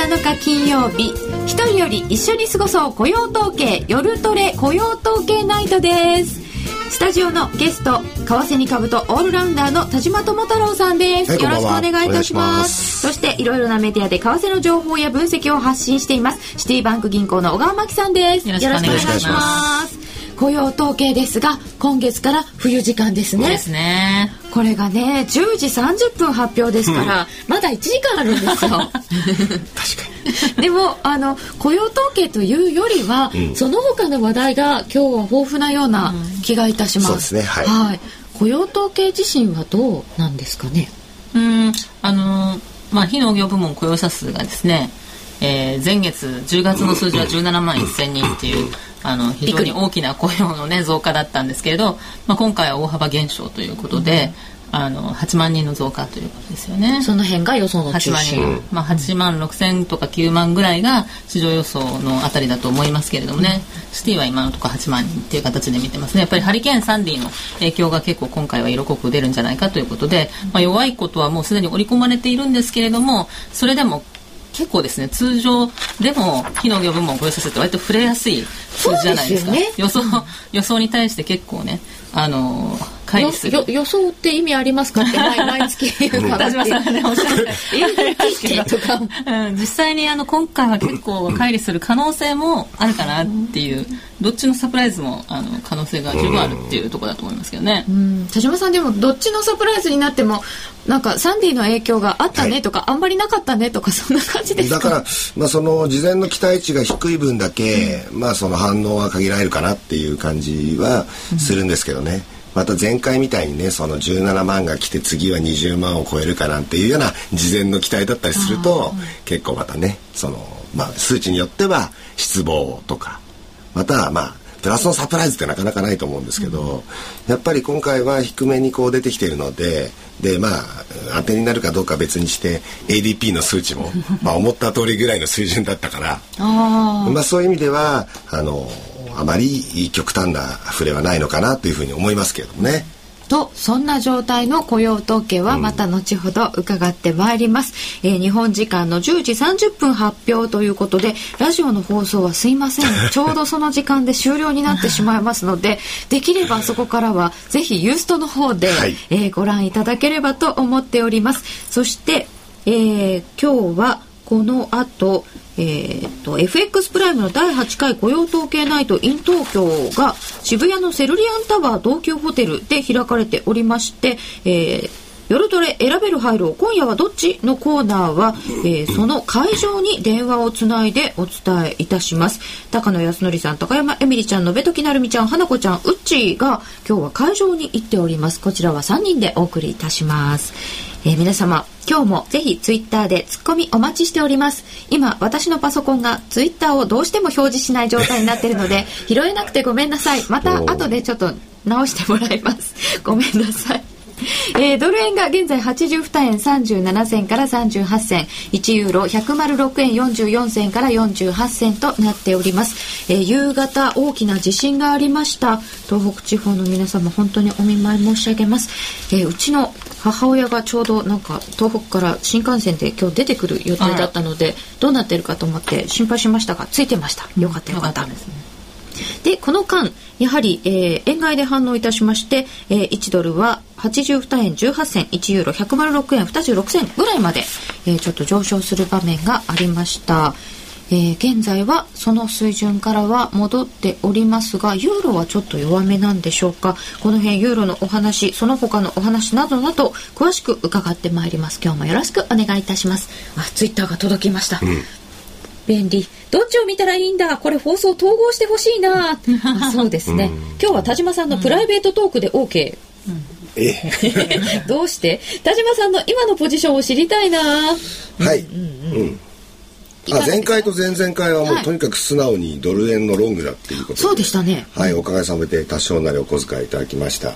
内彩子です12月7日金曜日。一人より一緒に過ごそう雇用統計。夜トレ。雇用統計ナイトです。スタジオのゲスト為替に株とオールラウンダーの田島智太郎さんです、はい、よろしくお願いいたします。そしていろいろなメディアで為替の情報や分析を発信しています。シティバンク銀行の小川真紀さんです。よろしくお願いします。雇用統計ですが今月から冬時間ですね。ですねこれがね10時30分発表ですから、うん、まだ1時間あるんですよ。確かに。でもあの雇用統計というよりは、うん、その他の話題が今日は豊富なような気がいたします、うん、そうですねはい、はい、雇用統計自身はどうなんですかね？うんあのまあ非農業部門雇用者数がですねえー、前月10月の数字は17万1000人っていうあの非常に大きな雇用の、ね、増加だったんですけれど、まあ、今回は大幅減少ということで、うん、あの8万人の増加ということですよね。その辺が予想の中心。8万人、まあ、8万6千とか9万ぐらいが市場予想のあたりだと思いますけれどもね、うん、シティは今のところ8万人っていう形で見てますね。やっぱりハリケーン・サンディの影響が結構今回は色濃く出るんじゃないかということで、まあ、弱いことはもうすでに織り込まれているんですけれどもそれでも結構ですね通常でも非農業部門をご用意させて割と触れやすい数字じゃないですか、ね、予想予想に対して結構ねあの予想って意味ありますかって 毎月田島さんがねおっしゃって。実際にあの今回は結構乖離する可能性もあるかなっていう、どっちのサプライズもあの可能性が十分あるっていうところだと思いますけどね、田島さんでもどっちのサプライズになってもなんかサンディの影響があったねとか、はい、あんまりなかったねとかそんな感じですだからまあその事前の期待値が低い分だけ、うん、まあその反応は限られるかなっていう感じはするんですけどね、うんまた前回みたいにねその17万が来て次は20万を超えるかなんていうような事前の期待だったりすると結構またねその、まあ、数値によっては失望とかまたまあプラスのサプライズってなかなかないと思うんですけど、やっぱり今回は低めにこう出てきているのででまあ当てになるかどうか別にして ADP の数値も まあ思った通りぐらいの水準だったからまあそういう意味ではあのあまり極端な触れはないのかなというふうに思いますけれどもね。とそんな状態の雇用統計はまた後ほど伺ってまいります、うん、えー、日本時間の10時30分発表ということでラジオの放送はすいません。ちょうどその時間で終了になってしまいますのでできればそこからはぜひユーストの方で、はい、えー、ご覧いただければと思っております。そして、えー、今日はこの後えーと、FX プライムの第8回雇用統計ナイト in 東京が渋谷のセルリアンタワー東急ホテルで開かれておりまして、えー夜トレ選べる入る今夜はどっちのコーナーは、えー、その会場に電話をつないでお伝えいたします。高野康則さん高山エミリちゃんのべときなるみちゃん花子ちゃんうっちーが今日は会場に行っております。こちらは3人でお送りいたします。えー、皆様今日もぜひツイッターでツッコミお待ちしております。今私のパソコンがツイッターをどうしても表示しない状態になっているので 拾えなくてごめんなさい。また後でちょっと直してもらいます。ごめんなさい。えー、ドル円が現在82円37銭から38銭。1ユーロ106円44銭から48銭となっております、えー、夕方大きな地震がありました。東北地方の皆様本当にお見舞い申し上げます、えー、うちの母親がちょうどなんか東北から新幹線で今日出てくる予定だったのでどうなってるかと思って心配しましたがついてましたよかった。よかった、ですね。でこの間やはり、えー、円買いで反応いたしまして、えー、1ドルは82円18銭1ユーロ106円26銭ぐらいまで、えー、ちょっと上昇する場面がありました。えー、現在はその水準からは戻っておりますがユーロはちょっと弱めなんでしょうか？この辺ユーロのお話その他のお話などなど詳しく伺ってまいります。今日もよろしくお願いいたします。あツイッターが届きました、うん。便利。どっちを見たらいいんだ？これ放送統合してほしいな。あそうですね、今日は田島さんのプライベートトークで OK、うん どうして？田島さんの今のポジションを知りたいな。はい、うんうん。うんあ前回と前々回はもう、とにかく素直にドル円のロングだっていうことで。そうでしたね。はいおかげさまで多少なりお小遣いいただきました。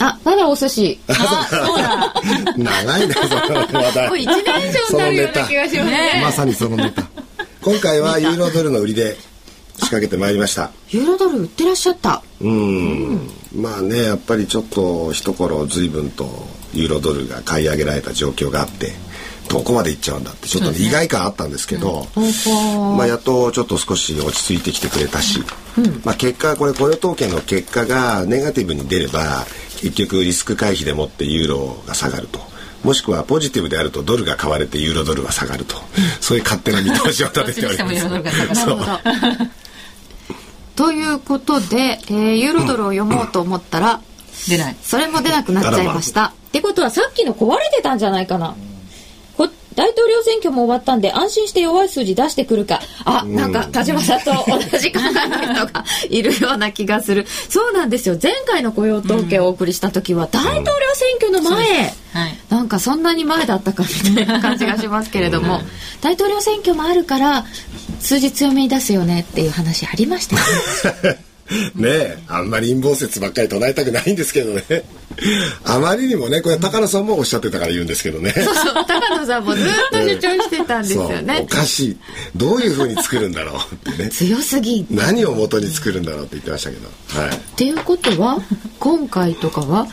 あまだお寿司。あそうだ。長いなその話題。もう1年以上になるような気がしますね。まさにそのネタ。今回はユーロドルの売りで仕掛けてまいりました。ユーロドル売ってらっしゃった。うん。まあねやっぱりちょっと一頃随分とユーロドルが買い上げられた状況があってどこまでいっちゃうんだってちょっと、ね、意外感あったんですけど、まあ、やっとちょっと少し落ち着いてきてくれたし、まあ、結果これ雇用統計の結果がネガティブに出れば結局リスク回避でもってユーロが下がると。もしくはポジティブであるとドルが買われてユーロドルは下がると、そういう勝手な見通しを立てております。ということで、えー、ユーロドルを読もうと思ったら、出ない。それも出なくなっちゃいました。ってことはさっきの壊れてたんじゃないかな。大統領選挙も終わったんで安心して弱い数字出してくるか。あ、なんか田島さんと同じ考えの人が いるような気がする。そうなんですよ。前回の雇用統計をお送りした時は大統領選挙の前、はい、なんかそんなに前だったかみたいな感じがしますけれども、大統領選挙もあるから数字強めに出すよねっていう話ありましたよね。ねえあんまり陰謀説ばっかり唱えたくないんですけどね。あまりにもねこれ高野さんもおっしゃってたから言うんですけどね。そうそう高野さんもずっと主張してたんですよね、おかしい。どういうふうに作るんだろうってね。強すぎ。何を元に作るんだろうって言ってましたけど、はい、っていうことは今回とかは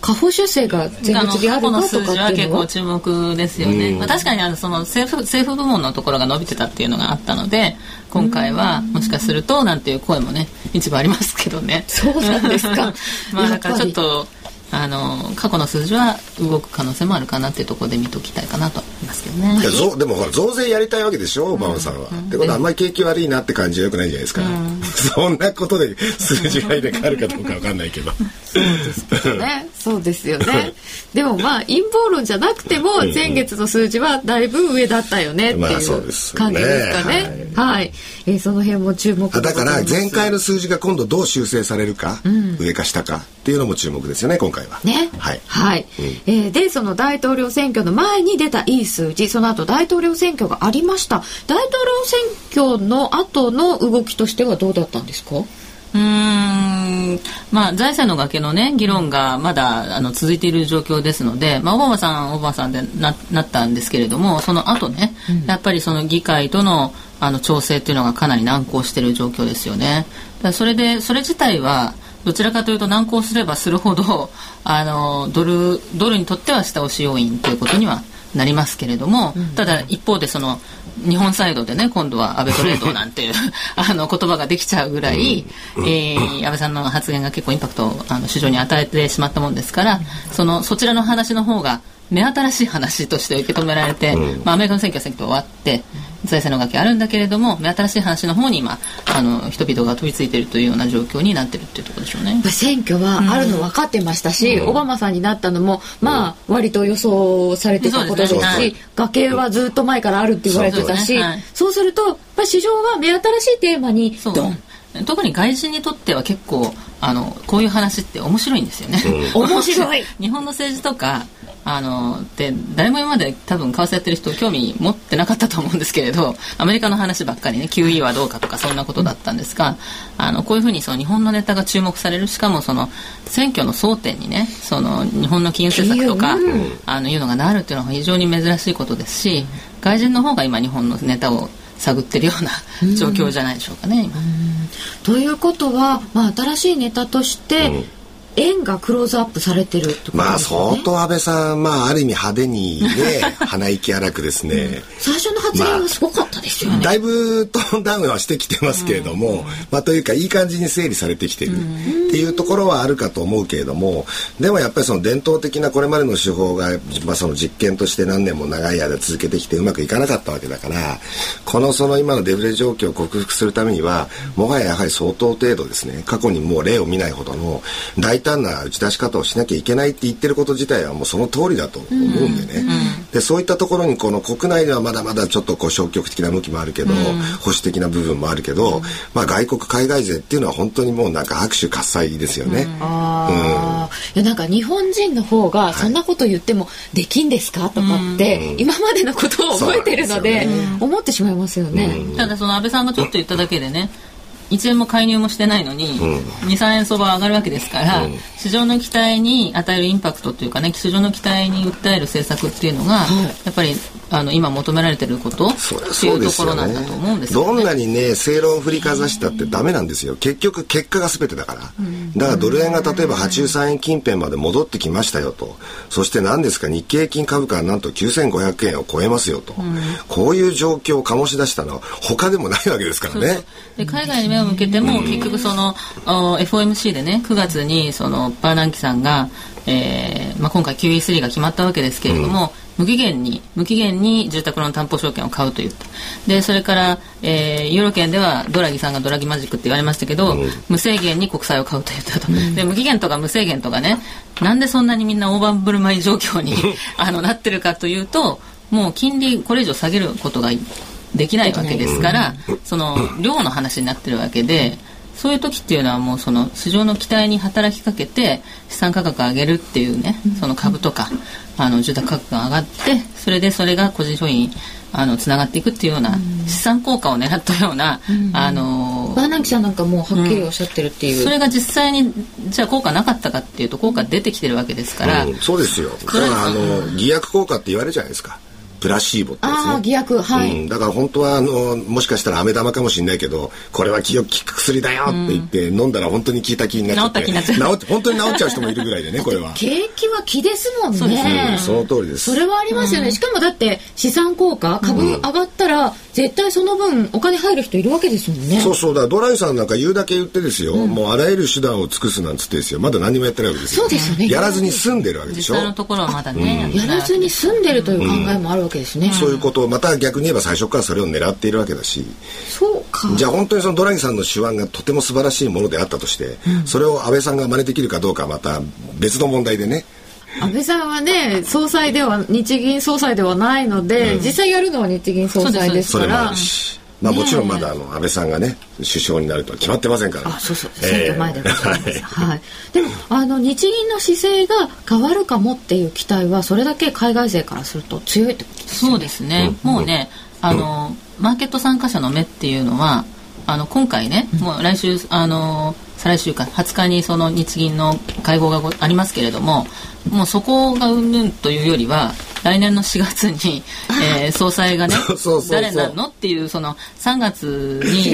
下方修正が前月であるかとかは？結構注目ですよね、まあ、確かにあのその政府政府部門のところが伸びてたっていうのがあったので今回はもしかするとなんていう声もね一部ありますけどね。そうなんですか。まあだからちょっとあの過去の数字は動く可能性もあるかなっていうところで見ときたいかなと思いますけどね。でもほら増税やりたいわけでしょオバマさんは。うん、ってことはあんまり景気悪いなって感じはよくないじゃないですか。うん、そんなことで数字がで変わるかどうかわかんないけど。そうですね。そうですよね。でもまあ陰謀論じゃなくても前月の数字はだいぶ上だったよねっていう感じですかね。はい、はい、えー、その辺も注目だから前回の数字が今度どう修正されるか、うん、上か下かっていうのも注目ですよね今回。回は。ね。はい。はい。うん、えー、で、その大統領選挙の前に出たいい数字、その後大統領選挙がありました。大統領選挙の後の動きとしてはどうだったんですか？うんまあ、財政の崖の、ね、議論がまだあの続いている状況ですので、まあ、オバマさん、オバマさんでななったんですけれどもその後ね、うん、やっぱりその議会とのあの調整っていうのがかなり難航している状況ですよね。だそれでそれ自体はどちらかというと難航すればするほどあのドルドルにとっては下押し要因ということにはなりますけれども、うん、ただ一方でその日本サイドでね今度は安倍トレードなんていう あの言葉ができちゃうぐらい、えー、安倍さんの発言が結構インパクトをあの市場に与えてしまったもんですからそのそちらの話の方が目新しい話として受け止められて、うん、まあ、アメリカの選挙は選挙終わって財政の崖あるんだけれども目新しい話の方に今あの人々が飛びついているというような状況になっているというところでしょうね。選挙はあるの分かってましたし、うん、オバマさんになったのも、まあ、割と予想されてたことですし、ね。はい、崖はずっと前からあるって言われてたし、そう、ね。はい、そうすると、まあ、市場は目新しいテーマにドン。特に外人にとっては結構あのこういう話って面白いんですよね、うん、面白い。日本の政治とかあので誰も今まで多分為替やってる人興味持ってなかったと思うんですけれどアメリカの話ばっかりね QE はどうかとかそんなことだったんですがあのこういうふうにその日本のネタが注目されるしかもその選挙の争点にねその日本の金融政策とか、うん、あのいうのがなるっていうのは非常に珍しいことですし外人の方が今日本のネタを探ってるような状況じゃないでしょうかね、今。ということは、まあ、新しいネタとして、円がクローズアップされてる、ね、まあ相当安倍さんまあある意味派手にね 鼻息荒くですね、うん、最初の発言はすごかったですよね、まあ、だいぶトーンダウンはしてきてますけれども、うん、まあというかいい感じに整理されてきてるっていうところはあるかと思うけれどもでもやっぱりその伝統的なこれまでの手法が、まあ、その実験として何年も長い間続けてきてうまくいかなかったわけだからこのその今のデフレ状況を克服するためにはもはややはり相当程度ですね過去にもう例を見ないほどの大胆な打ち出し方をしなきゃいけないって言ってること自体はもうその通りだと思うんでね、でそういったところにこの国内ではまだまだちょっとこう消極的な向きもあるけど、保守的な部分もあるけど、まあ、外国海外勢っていうのは本当にもうなんか拍手喝采ですよね。あうん、いやなんか日本人の方がそんなこと言ってもできんですか？とかって、今までのことを覚えてるので思ってしまいますよね。ただその安倍さんがちょっと言っただけでね1円も介入もしてないのに、うん、23円相場上がるわけですから、うん、市場の期待に与えるインパクトというかね市場の期待に訴える政策っていうのが、やっぱりあの今求められてることっていうところなんだと思うんですよ、ね、どんなにね正論を振りかざしたってダメなんですよ。結局結果が全てだから、うん、だからドル円が例えば83円近辺まで戻ってきましたよと。そして何ですか日経平均株価はなんと9500円を超えますよと、うん、こういう状況を醸し出したのは他でもないわけですからね。で海外に目を向けても、結局その FOMC でね9月にそのバーナンキさんがえーまあ、今回 QE3 が決まったわけですけれども、無期限に無期限に住宅ローン担保証券を買うと言った。でそれから、えー、ユーロ圏ではドラギさんがドラギマジックって言われましたけど、うん、無制限に国債を買うと言ったと、うん、で無期限とか無制限とかねなんでそんなにみんな大盤振る舞い状況に あのなってるかというともう金利これ以上下げることができないわけですから、その量の話になってるわけで。そういう時っていうのはもうその市場の期待に働きかけて資産価格を上げるっていうねその株とかあの住宅価格が上がってそれでそれが個人商品あのつながっていくっていうような資産効果を狙ったような、あのバーナンキさんなんかもうはっきりおっしゃってるっていう、うん、それが実際にじゃあ効果なかったかっていうと効果出てきてるわけですから、うん、そうですよ。だからあの偽薬効果って言われるじゃないですかプラシーボってですね。あ偽薬、はい、うん、だから本当はあのもしかしたら飴玉かもしれないけどこれは気を利く薬だよって言って、うん、飲んだら本当に効いた気になっちゃって。治って本当に治っちゃう人もいるぐらいでねこれは。景気は気ですもんね。そうその通りです。それはありますよね、しかもだって資産効果株上がったら、絶対その分お金入る人いるわけですもんね。そうそう。だドライさんなんか言うだけ言ってですよ、もうあらゆる手段を尽くすなんつってですよ。まだ何もやってないわけですよ。そうですよね。やらずに済んでるわけでしょ実際のところはまだね、やらずに済んでるという考えもあるわけですね、そういうことをまた逆に言えば最初からそれを狙っているわけだし。そうか。じゃあ本当にそのドラギさんの手腕がとても素晴らしいものであったとして、うん、それを安倍さんが真似できるかどうかはまた別の問題でね。安倍さんはね総裁では日銀総裁ではないので、うん、実際やるのは日銀総裁ですからまあもちろんまだあの安倍さんがね首相になるとは決まってませんから、あそうそう。選挙前でございます、えー、はい、でもあの日銀の姿勢が変わるかもっていう期待はそれだけ海外勢からすると強いってことですね。そうですね、うん、もうねあの、うん、マーケット参加者の目っていうのはあの今回ね、もう来週あの再来週か20日にその日銀の会合がありますけれどももうそこがうんぬんというよりは来年の4月に、えー、総裁がね誰なのっていうその3月に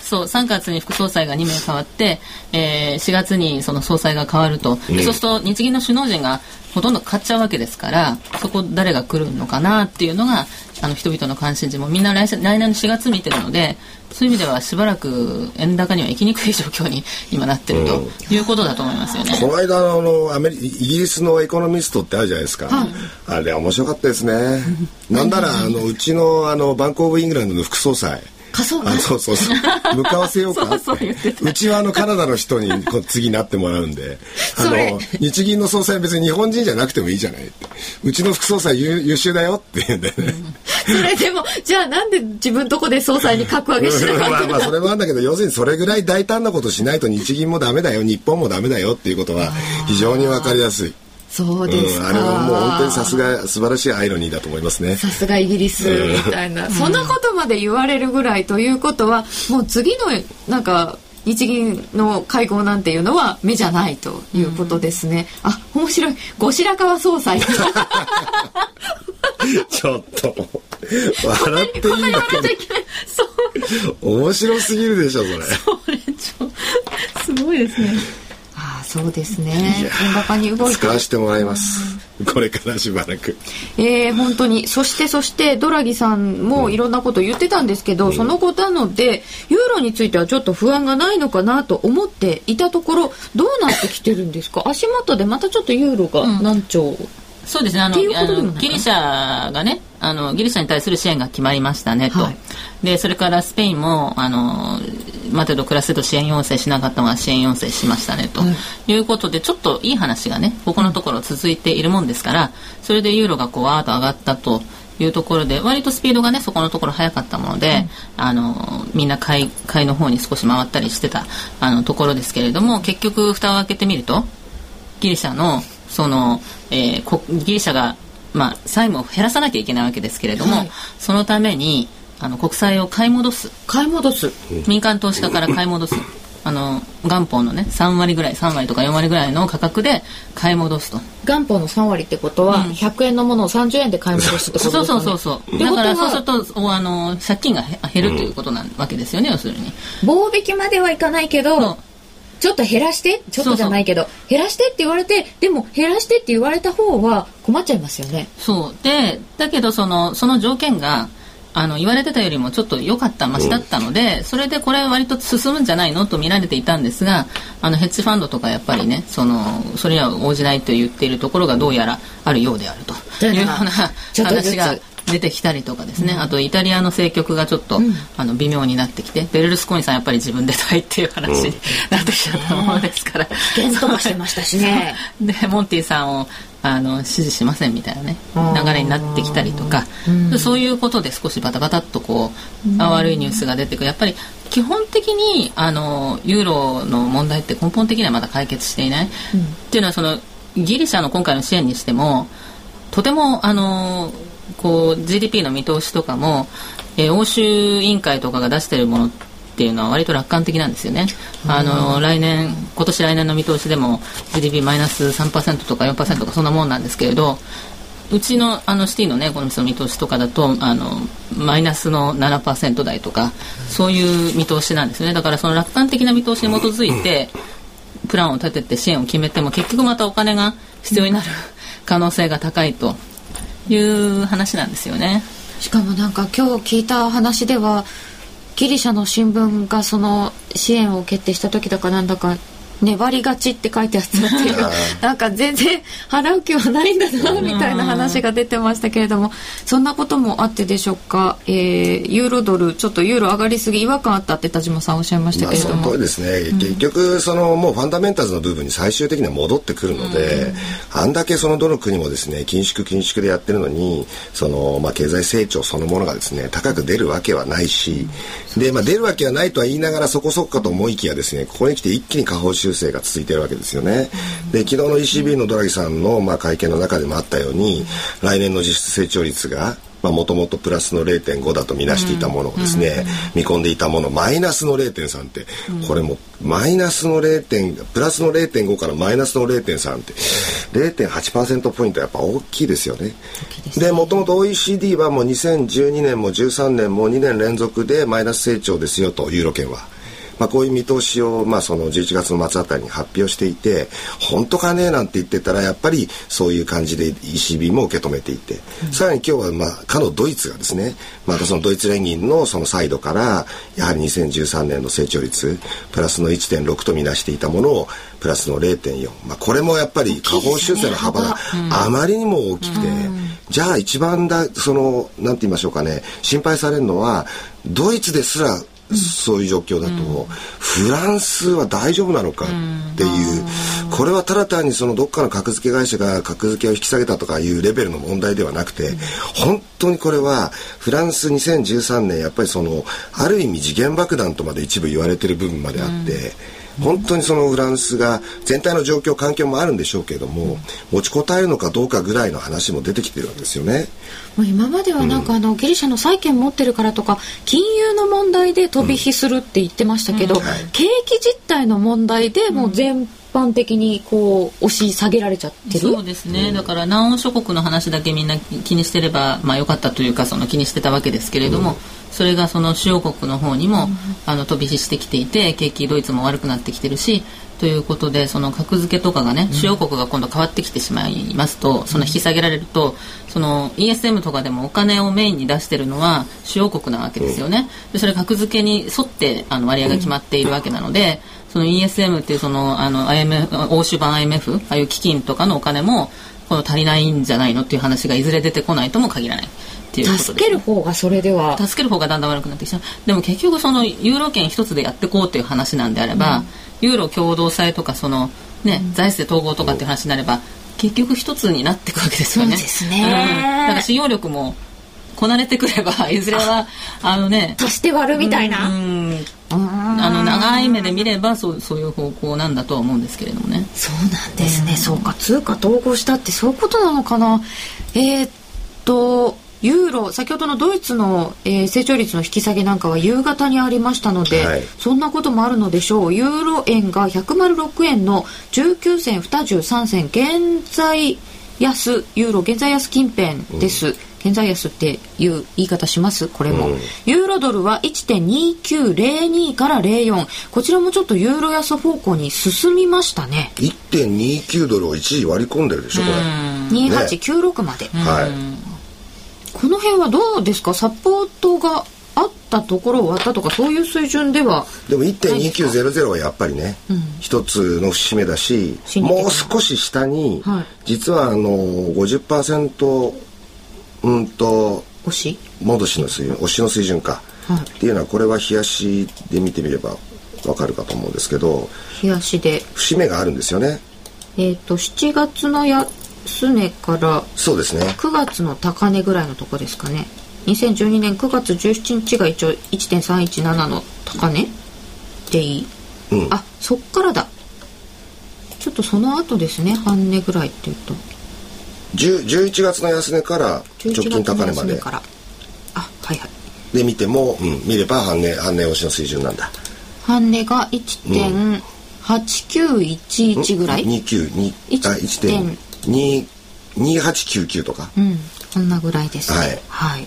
そう3月に副総裁が2名変わって、えー、4月にその総裁が変わると、でそうすると日銀の首脳陣がほとんど買っちゃうわけですからそこ誰が来るのかなっていうのがあの人々の関心事もみんな来来年の4月見てるのでそういう意味ではしばらく円高には行きにくい状況に 今なってるということだと思いますよね。この間あのアメリイギリスのエコノミストってあるじゃないですか。はい、あれ面白かったですね。なんならあのうちのあのバンクオブイングランドの副総裁。仮想あそうそうそう。向かわせようかうちはあのカナダの人にこ次なってもらうんで。あの日銀の総裁別に日本人じゃなくてもいいじゃないうちの副総裁優優秀だよって言うんでね、うん、それでもじゃあなんで自分とこで総裁に格上げしなかったまあまあそれもあるんだけど要するにそれぐらい大胆なことしないと日銀もダメだよ日本もダメだよっていうことは非常にわかりやすい。そうですか、うん、あれはもう本当にさすが素晴らしいアイロニーだと思いますね。さすがイギリスみたいな、うん、そんなことまで言われるぐらいということはもう次のなんか日銀の会合なんていうのは目じゃないということですね、うん、あ面白い。後白河総裁。ちょっと。笑っていいんだけど面白すぎるでしょそれ。それちょすごいですねそうですね。円高に動いて。使わせてもらいます。これからしばらく。えー、本当に。そしてそしてドラギさんもいろんなこと言ってたんですけど、うん、その後なのでユーロについてはちょっと不安がないのかなと思っていたところどうなってきてるんですか？足元でまたちょっとユーロが何兆、うんそうですね。あのギリシャがねあのギリシャに対する支援が決まりましたねと、はい、でそれからスペインもあの待てど暮らせど支援要請しなかったのが支援要請しましたねと、いうことでちょっといい話がねここのところ続いているもんですからそれでユーロがこうわーっと上がったと。いうところで割とスピードがねそこのところ速かったもので、うん、あのみんな買い買いの方に少し回ったりしてたあのところですけれども結局蓋を開けてみるとギリシャのその、えー、ギリシャが、まあ、債務を減らさなきゃいけないわけですけれども、はい、そのためにあの国債を買い戻す。買い戻す。民間投資家から買い戻す。あの元本のね3割ぐらい3割とか4割ぐらいの価格で買い戻すと。元本の3割ってことは、100円のものを30円で買い戻すってことですか、ね、そうそうそうそうだからそうするとあの借金が減るということなわけですよね、要するに。棒引きまではいかないけどちょっと減らしてちょっとじゃないけど減らしてって言われてでも減らしてって言われた方は困っちゃいますよね。そう。でだけどそのその条件があの言われてたよりもちょっと良かったマシだったので、うん、それでこれ割と進むんじゃないのと見られていたんですがあのヘッジファンドとかやっぱりねそのそれには応じないと言っているところがどうやらあるようであるというような話が出てきたりとかですね、うん、あとイタリアの政局がちょっと、うん、あの微妙になってきてベルルスコーニさんやっぱり自分でたいっていう話になってきちゃったものですから、危険とかしてましたしね。でモンティさんをあの支持しませんみたいなね流れになってきたりとか、うん、そういうことで少しバタバタっとこう、悪いニュースが出てくる。やっぱり基本的にあのユーロの問題って根本的にはまだ解決していない、っていうのはそのギリシャの今回の支援にしてもとてもあのこう GDP の見通しとかも、えー、欧州委員会とかが出しているものっていうのは割と楽観的なんですよね。あの来年今年来年の見通しでも GDP マイナス3%とか4%とかそんなもんなんですけれど。うちのあのシティのねこの見通しとかだとあのマイナスの7%台とかそういう見通しなんですねだからその楽観的な見通しに基づいてプランを立てて支援を決めても結局またお金が必要になる可能性が高いという話なんですよね。しかもなんか今日聞いた話ではギリシャの新聞がその支援を決定した時だかなんだか粘りがちって書いてあったっていう。なんか全然払う気はないんだなみたいな話が出てましたけれどもそんなこともあってでしょうか、えー、ユーロドルちょっとユーロ上がりすぎ違和感あったって田島さんおっしゃいましたけれども、まあ、ですね、うん、結局そのもうファンダメンタルズの部分に最終的には戻ってくるので、うん、あんだけそのどの国もですね緊縮緊縮でやってるのにその、まあ、経済成長そのものがですね高く出るわけはないし、で、まあ、出るわけはないとは言いながらそこそこかと思いきやですねここに来て一気に下方修正が続いているわけですよね。で昨日の ECB のドラギさんの、まあ、会見の中でもあったように来年の実質成長率がもともとプラスの0.5だと見なしていたものをですね、うん、見込んでいたものマイナスの0.3って、うん、これもマイナスの 0. プラスの0.5からマイナスの0.3って0.8%ポイントやっぱ大きいですよね。でもともと OECD はもう2012年も13年も2年連続でマイナス成長ですよとユーロ圏は。まあ、こういう見通しを、まあ、その11月の末あたりに発表していて本当かねなんて言ってたらやっぱりそういう感じで ECB も受け止めていて、うん、さらに今日は、まあ、かのドイツがですねまたそのドイツ連銀のそのサイドからやはり2013年の成長率プラスの1.6とみなしていたものをプラスの0.4、まあ、これもやっぱり下方修正の幅があまりにも大きくて、うん、じゃあ一番だそのなんて言いましょうかね心配されるのはドイツですらそういう状況だと、うん、フランスは大丈夫なのかっていう、これはただ単にそのどっかの格付け会社が格付けを引き下げたとかいうレベルの問題ではなくて、本当にこれはフランス2013年やっぱりそのある意味時限爆弾とまで一部言われてる部分まであって。本当にそのフランスが全体の状況環境もあるんでしょうけれども持ちこたえるのかどうかぐらいの話も出てきてるわけですよね。もう今まではなんかあの、ギリシャの債券持ってるからとか金融の問題で飛び火するって言ってましたけど、景気実態の問題でもう全般的にこう押し下げられちゃってる？そうですね、うん、だから南欧諸国の話だけみんな気にしてればまあ良かったというかその気にしてたわけですけれども、うん、それがその主要国の方にも、あの飛び火してきていて景気ドイツも悪くなってきてるしということでその格付けとかがね、主要国が今度変わってきてしまいますとその引き下げられるとその ESM とかでもお金をメインに出してるのは主要国なわけですよね。でそれ格付けに沿ってあの割合が決まっているわけなので、その ESM っていうそのあの IMF 欧州版 IMF ああいう基金とかのお金もこの足りないんじゃないのっていう話がいずれ出てこないとも限らない。助ける方がそれでは。助ける方がだんだん悪くなってきちゃう。でも結局そのユーロ圏一つでやっていこうという話なんであれば、うん。ユーロ共同債とかその、ね、財政統合とかっていう話になれば結局一つになっていくわけですよね。そうですね、うん、だから信用力もこなれてくれば いずれはあのね足して割るみたいな、うん、あの長い目で見ればそうそういう方向なんだとは思うんですけれどもね。そうなんですね、うん、そうか。通貨統合したってそういうことなのかな？えー、っとユーロ先ほどのドイツの、えー、成長率の引き下げなんかは夕方にありましたので、はい、そんなこともあるのでしょう。ユーロ円が106円の19銭23銭現在安ユーロ現在安近辺です、うん現在安っていう言い方します？これも、うん、ユーロドルは1.2902から04こちらもちょっとユーロ安方向に進みましたね。1.29ドルを一時割り込んでるでしょこれ。2896まで、ね、はい。この辺はどうですか？サポートがあったところ終わったとかそういう水準では。でも1.2900はやっぱりね、うん、一つの節目だしもう少し下に、はい、実はあの50%うんと押し？戻しの水準押しの水準か、はい、っていうのはこれは冷やしで見てみればわかるかと思うんですけど冷やしで。節目があるんですよね。えっ、ー、と7月の安値からそうですね。9月の高値ぐらいのとこですかね。2012年9月17日が一応1.317の高値でいい、うん、あそっからだ。ちょっとその後ですね半値ぐらいっていうと11月の安値から直近高値まで。あはいはい。で見ても、うん、見れば半値半値押しの水準なんだ。半値が1.8911ぐらい、うん、292あ1.2899とか。うんこんなぐらいです。ねはい、はい。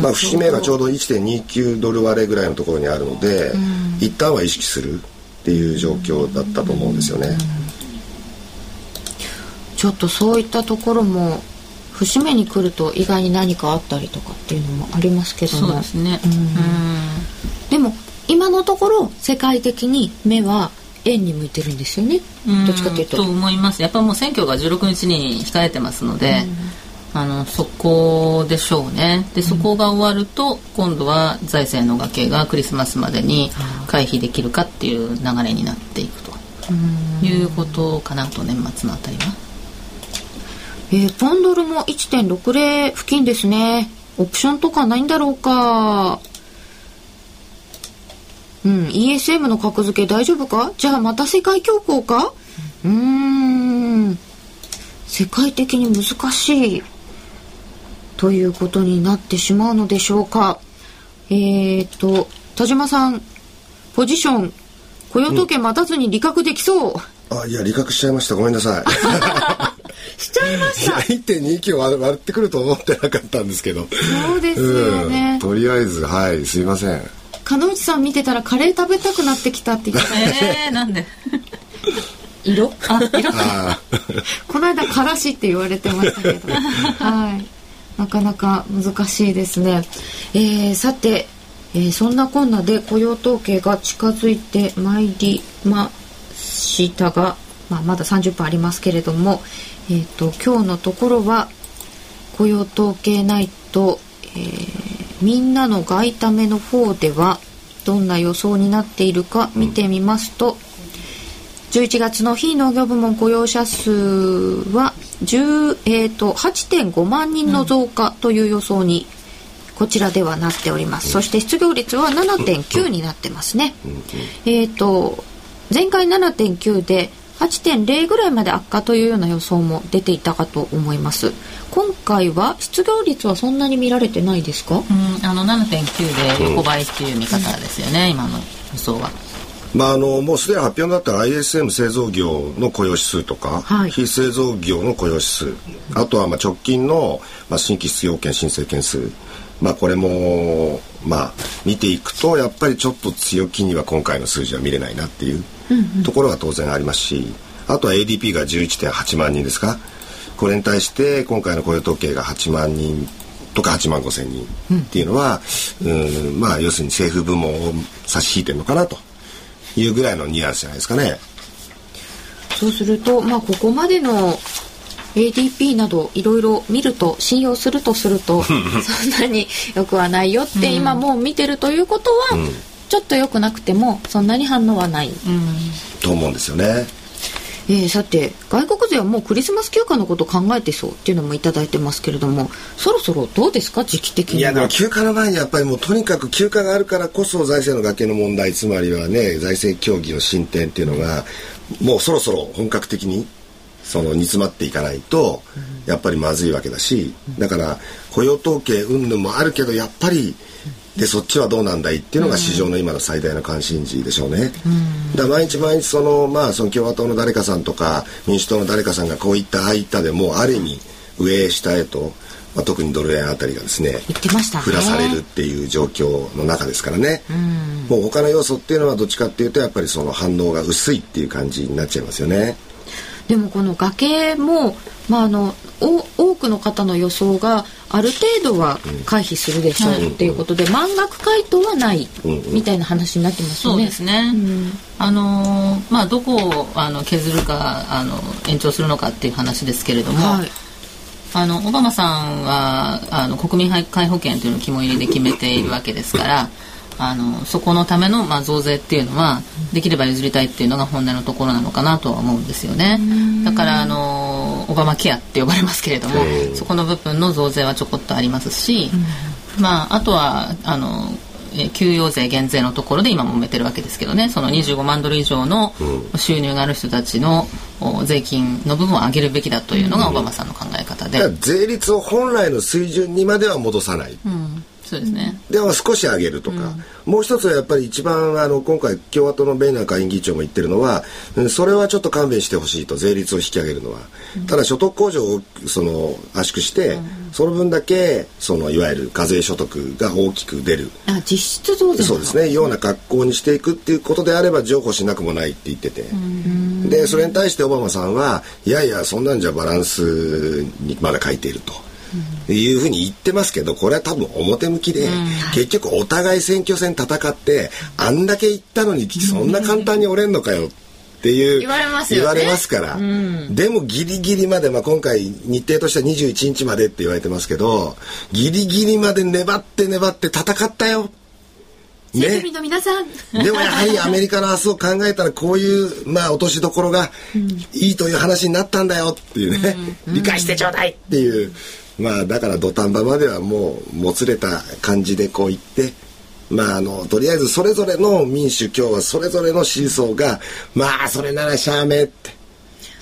まあ、節目がちょうど。1.29ドル割れぐらいのところにあるので、うん、一旦は意識するっていう状況だったと思うんですよね。うんちょっとそういったところも節目に来ると意外に何かあったりとかっていうのもありますけども。そうですね、でも今のところ世界的に目は円に向いてるんですよね。どっちかというと。と思います。やっぱもう選挙が16日に控えてますので、あのそこでしょうね。でそこが終わると、今度は財政の崖がクリスマスまでに回避できるかっていう流れになっていくということかなと年末のあたりは。えー、ポンドルも1.60付近ですね。オプションとかないんだろうか。うん、ESM の格付け大丈夫か？じゃあまた世界恐慌か？うーん、世界的に難しいということになってしまうのでしょうか。えーと、田島さん、ポジション、雇用統計待たずに利確できそう。うん、あ、いや、利確しちゃいました。ごめんなさい。しちゃいました。1.29割割ってくると思ってなかったんですけど。そうですよね。うん、とりあえず、はい、すいません。鹿内さん見てたらカレー食べたくなってきたって言ってえー、なんで？色？あ色。この間からしって言われてましたけど。はい。なかなか難しいですね、えー、さて、えー、そんなこんなで雇用統計が近づいてまいりましたが、まあ、まだ30分ありますけれども、えーと、今日のところは雇用統計ナイト、えー、みんなの外為の方ではどんな予想になっているか見てみますと、うん、11月の非農業部門雇用者数は10、えーと、8.5万人の増加という予想に、こちらではなっております、うん、そして失業率は7.9になってますね、うん、えっ、ー、と前回7.9で8.0ぐらいまで悪化というような予想も出ていたかと思います。今回は失業率はそんなに見られてないですか、うん、あの7.9で横ばいっていう見方ですよね、うん、今の予想は。まあ、あのもうすでに発表になった ISM 製造業の雇用指数とか、はい、非製造業の雇用指数あとはまあ直近の、まあ、新規失業権申請件数。まあこれもまあ見ていくとやっぱりちょっと強気には今回の数字は見れないなっていうところが当然ありますしあとは ADP が11.8万人ですか？これに対して今回の雇用統計が8万人とか8万5千人っていうのは、うん、うんまあ要するに政府部門を差し引いてるのかなというぐらいのニュアンスじゃないですかね。そうすると、まあ、ここまでの ADP などいろいろ見ると信用するとするとそんなによくはないよって今もう見てるということは、うん、ちょっと良くなくてもそんなに反応はない。うん、と思うんですよね。えー、さて外国勢はもうクリスマス休暇のこと考えてそうっていうのも頂いてますけれどもそろそろどうですか？時期的にいやでも休暇の前にやっぱりもうとにかく休暇があるからこそ財政の崖の問題つまりはね財政協議の進展っていうのがもうそろそろ本格的にその煮詰まっていかないとやっぱりまずいわけだしだから雇用統計云々もあるけどやっぱりでそっちはどうなんだいっていうのが市場の今の最大の関心事でしょうね。だから毎日毎日そのまあその共和党の誰かさんとか民主党の誰かさんがこういったああいったでもある意味上下へと、まあ、特にドル円あたりがですね言ってましたね。振らされるっていう状況の中ですからね。もう他の要素っていうのはどっちかっていうとやっぱりその反応が薄いっていう感じになっちゃいますよね。でもこの崖も、まあ、あのお多くの方の予想がある程度は回避するでしょうっていうことで、満額回答はないみたいな話になってますよね。そうですね、あのまあどこをあの削るかあの延長するのかっていう話ですけれども、はい。あのオバマさんはあの国民皆保険というのを肝入りで決めているわけですからあのそこのための、まあ、増税っていうのはできれば譲りたいっていうのが本音のところなのかなとは思うんですよね。だからあのオバマケアって呼ばれますけれどもそこの部分の増税はちょこっとありますし、まあ、あとはあのえー給与税減税のところで今揉めてるわけですけどね。その25万ドル以上の収入がある人たちのお税金の部分を上げるべきだというのがオバマさんの考え方で、だから税率を本来の水準にまでは戻さない。うん、そうですね、でも少し上げるとか、もう一つはやっぱり一番あの今回共和党のベイナー下院議長も言ってるのはうんそれはちょっと勘弁してほしいと税率を引き上げるのは、ただ所得控除をその圧縮して、その分だけそのいわゆる課税所得が大きく出る。あ実質増税そうですね。ような格好にしていくっていうことであれば譲歩しなくもないって言ってて。でそれに対してオバマさんはいやいやそんなんじゃバランスにまだ書いていると。いうふうに言ってますけどこれは多分表向きで、結局お互い選挙戦戦ってあんだけ言ったのにそんな簡単に折れんのかよっていう言われますよね。言われますから、でもギリギリまで、まあ、今回日程としては21日までって言われてますけどギリギリまで粘って粘って戦ったよ。選挙民の皆さん、でもやはりアメリカの明日を考えたらこういうまあ落としどころがいいという話になったんだよっていうね、理解してちょうだいっていうまあだから土壇場まではもうもつれた感じでこう言ってまああのとりあえずそれぞれの民主共和それぞれの支持層がまあそれならしゃあめって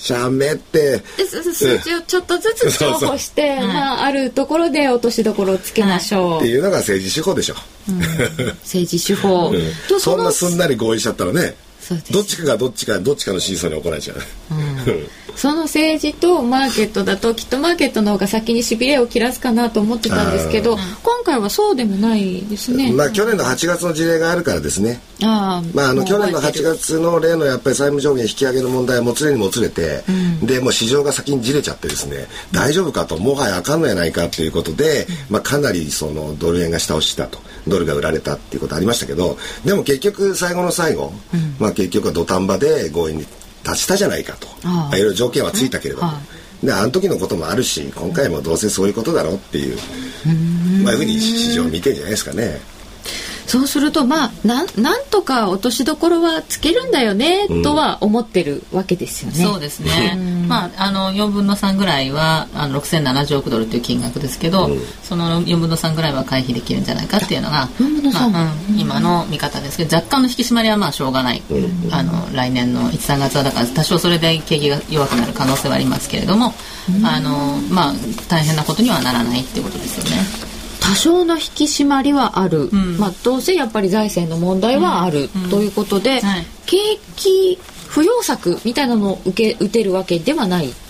しゃあめってで数数字をちょっとずつ重宝して、まあ、あるところで落としどころをつけましょう、っていうのが政治手法でしょ。政治手法、とそんのなすんなり合意しちゃったらねそうですどっちかがどっちかどっちかの支持層に怒られちゃう。その政治とマーケットだときっとマーケットの方が先にしびれを切らすかなと思ってたんですけど今回はそうでもないですね。まあ去年の8月の事例があるからですね。あまあ、あの去年の8覚えてる。月の例のやっぱり債務上限引き上げの問題はもつれにもつれて、でもう市場が先にじれちゃってですね大丈夫かともはやあかんのやないかということで、まあ、かなりそのドル円が下押ししたとドルが売られたっていうことありましたけどでも結局最後の最後、まあ、結局は土壇場で合意に達したじゃないかと。いろいろ条件はついたけれども。はであの時のこともあるし今回もどうせそういうことだろうっていう、まあ、いうふうに市場見てんじゃないですかね。そうするとまあなんなんとか落としどころはつけるんだよね、とは思ってるわけですよね。そうですね、まあ、あの4分の3ぐらいはあの6070億ドルという金額ですけど、その4分の3ぐらいは回避できるんじゃないかっていうのが、4分の3まあうん今の見方ですけど若干の引き締まりはまあしょうがない、あの来年の13月はだから多少それで景気が弱くなる可能性はありますけれども、あのまあ、大変なことにはならないっていうことですよね。多少の引き締まりはある、ん。まあ、どうせやっぱり財政の問題はある、ということで、はい。景気不要策みたいなのを受け打てるわけではない。うん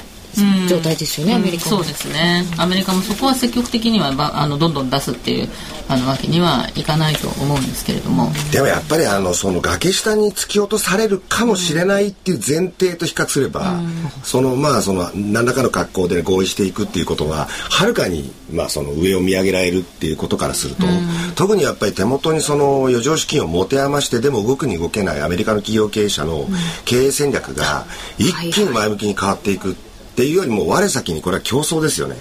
状態ですよね、アメリカはそうですね。アメリカもそこは積極的にはばあのどんどん出すっていうあのわけにはいかないと思うんですけれども、でもやっぱりあのその崖下に突き落とされるかもしれないっていう前提と比較すれば、そのまあその何らかの格好で合意していくっていうことははるかにまあその上を見上げられるっていうことからすると、特にやっぱり手元にその余剰資金を持て余してでも動くに動けないアメリカの企業経営者の経営戦略が一気に前向きに変わっていくっていうよりも我先にこれは競争ですよね。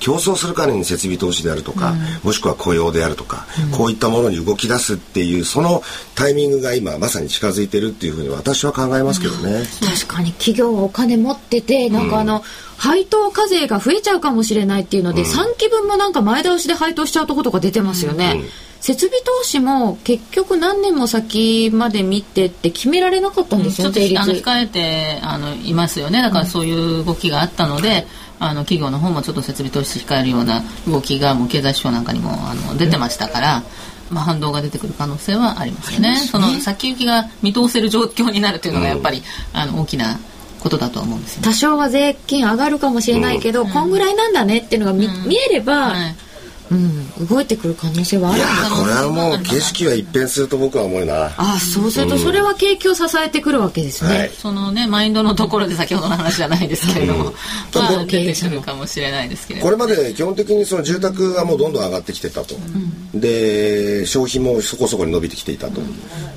競争するからに設備投資であるとか、もしくは雇用であるとか、こういったものに動き出すっていうそのタイミングが今まさに近づいてるっていうふうに私は考えますけどね。確かに企業はお金持っててなんかあの、配当課税が増えちゃうかもしれないっていうので、3期分もなんか前倒しで配当しちゃうとことか出てますよね。設備投資も結局何年も先まで見てって決められなかったんですよ、ちょっとあの控えてあのいますよね。だからそういう動きがあったので、あの企業の方もちょっと設備投資控えるような動きがもう経済指標なんかにもあの出てましたから。まあ、反動が出てくる可能性はありますよね。その先行きが見通せる状況になるというのがやっぱり、あの大きなことだと思うんですよ、ね、多少は税金上がるかもしれないけど、うん、こんぐらいなんだねっていうのが見うん、見えれば、はいうん、動いてくる可能性はあるいやこれはもう景色は一変すると僕は思うな。あそうするとそれは景気を支えてくるわけですね、うんはい、そのねマインドのところで先ほどの話じゃないですけれども、うん、まあ出てくるかもしれないですけれどこれまで基本的にその住宅がもうどんどん上がってきてたと、うん、で消費もそこそこに伸びてきていたと。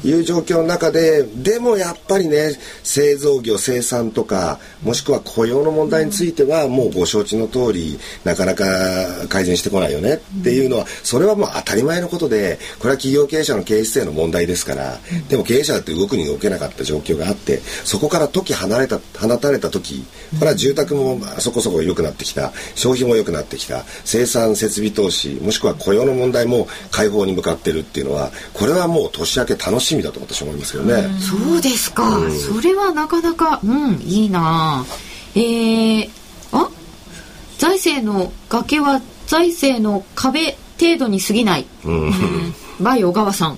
いう状況の中ででもやっぱりね製造業生産とかもしくは雇用の問題についてはもうご承知の通りなかなか改善してこないよねっていうのはそれはもう当たり前のことでこれは企業経営者の経営姿勢の問題ですからでも経営者だって動くに動けなかった状況があってそこから時離れた放たれた時これは住宅もそこそこ良くなってきた消費も良くなってきた生産設備投資もしくは雇用の問題も解放に向かってるっていうのはこれはもう年明け楽しみだと私は思いますけどね。そうですか、うん、それはなかなかうんいいな。えー、あ？財政の崖は財政の壁程度に過ぎない、うん、バイ小川さん。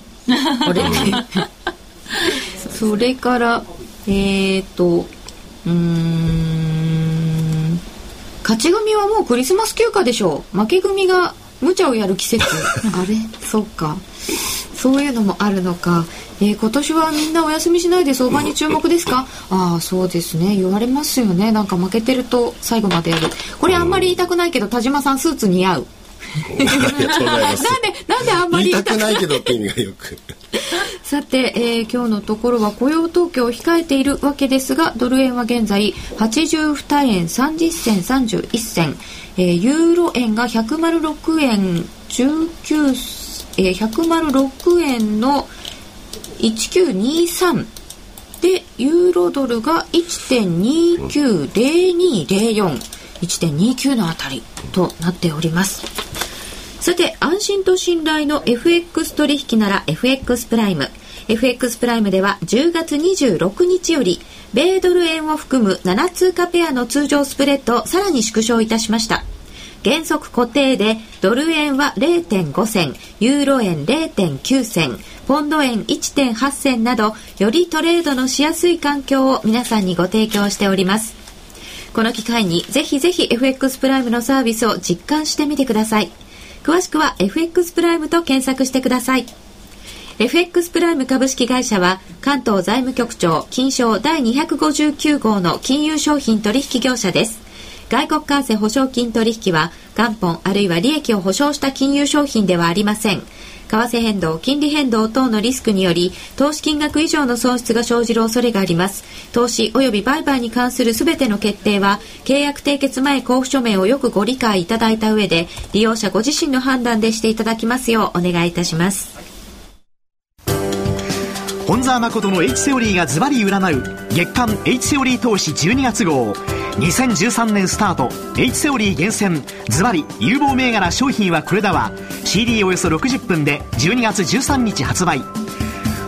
あれ。それからえっ、ー、とうん勝ち組はもうクリスマス休暇でしょう。負け組が無茶をやる季節。あれ？そっかそういうのもあるのか、えー、今年はみんなお休みしないで相場に注目ですか？ああそうですね。言われますよね。なんか負けてると最後までやる。これあんまり言いたくないけど田島さんスーツ似合う。なんでなんであんまり言いたくないけどって意味がよく。さて、えー、今日のところは雇用統計を控えているわけですがドル円は現在82円30銭31銭、えー、ユーロ円が106円19、えー、106円の1923でユーロドルが1.290204 1.29のあたりとなっております。さて安心と信頼の FX 取引なら FX プライム。FX プライムでは10月26日より米ドル円を含む7通貨ペアの通常スプレッドをさらに縮小いたしました。原則固定でドル円は0.5銭ユーロ円0.9銭ポンド円1.8銭などよりトレードのしやすい環境を皆さんにご提供しておりますこの機会にぜひぜひ FX プライムのサービスを実感してみてください。詳しくは FX プライムと検索してください。FX プライム株式会社は関東財務局長金賞第259号の金融商品取引業者です。外国為替保証金取引は元本あるいは利益を保証した金融商品ではありません。為替変動、金利変動等のリスクにより、投資金額以上の損失が生じる恐れがあります。投資及び売買に関するすべての決定は、契約締結前交付書面をよくご理解いただいた上で、利用者ご自身の判断でしていただきますようお願いいたします。本沢誠の H セオリーがズバリ占う月間 H セオリー投資12月号2013年スタート H セオリー厳選。ズバリ有望銘柄商品はこれだわ。CD およそ60分で12月13日発売。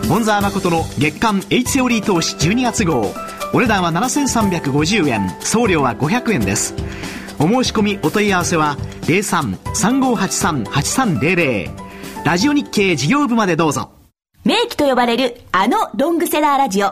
本沢誠の月間 H セオリー投資12月号。お値段は7350円。送料は500円です。お申し込みお問い合わせは03-3583-8300ラジオ日経事業部までどうぞ。名機と呼ばれるあのロングセラーラジオ、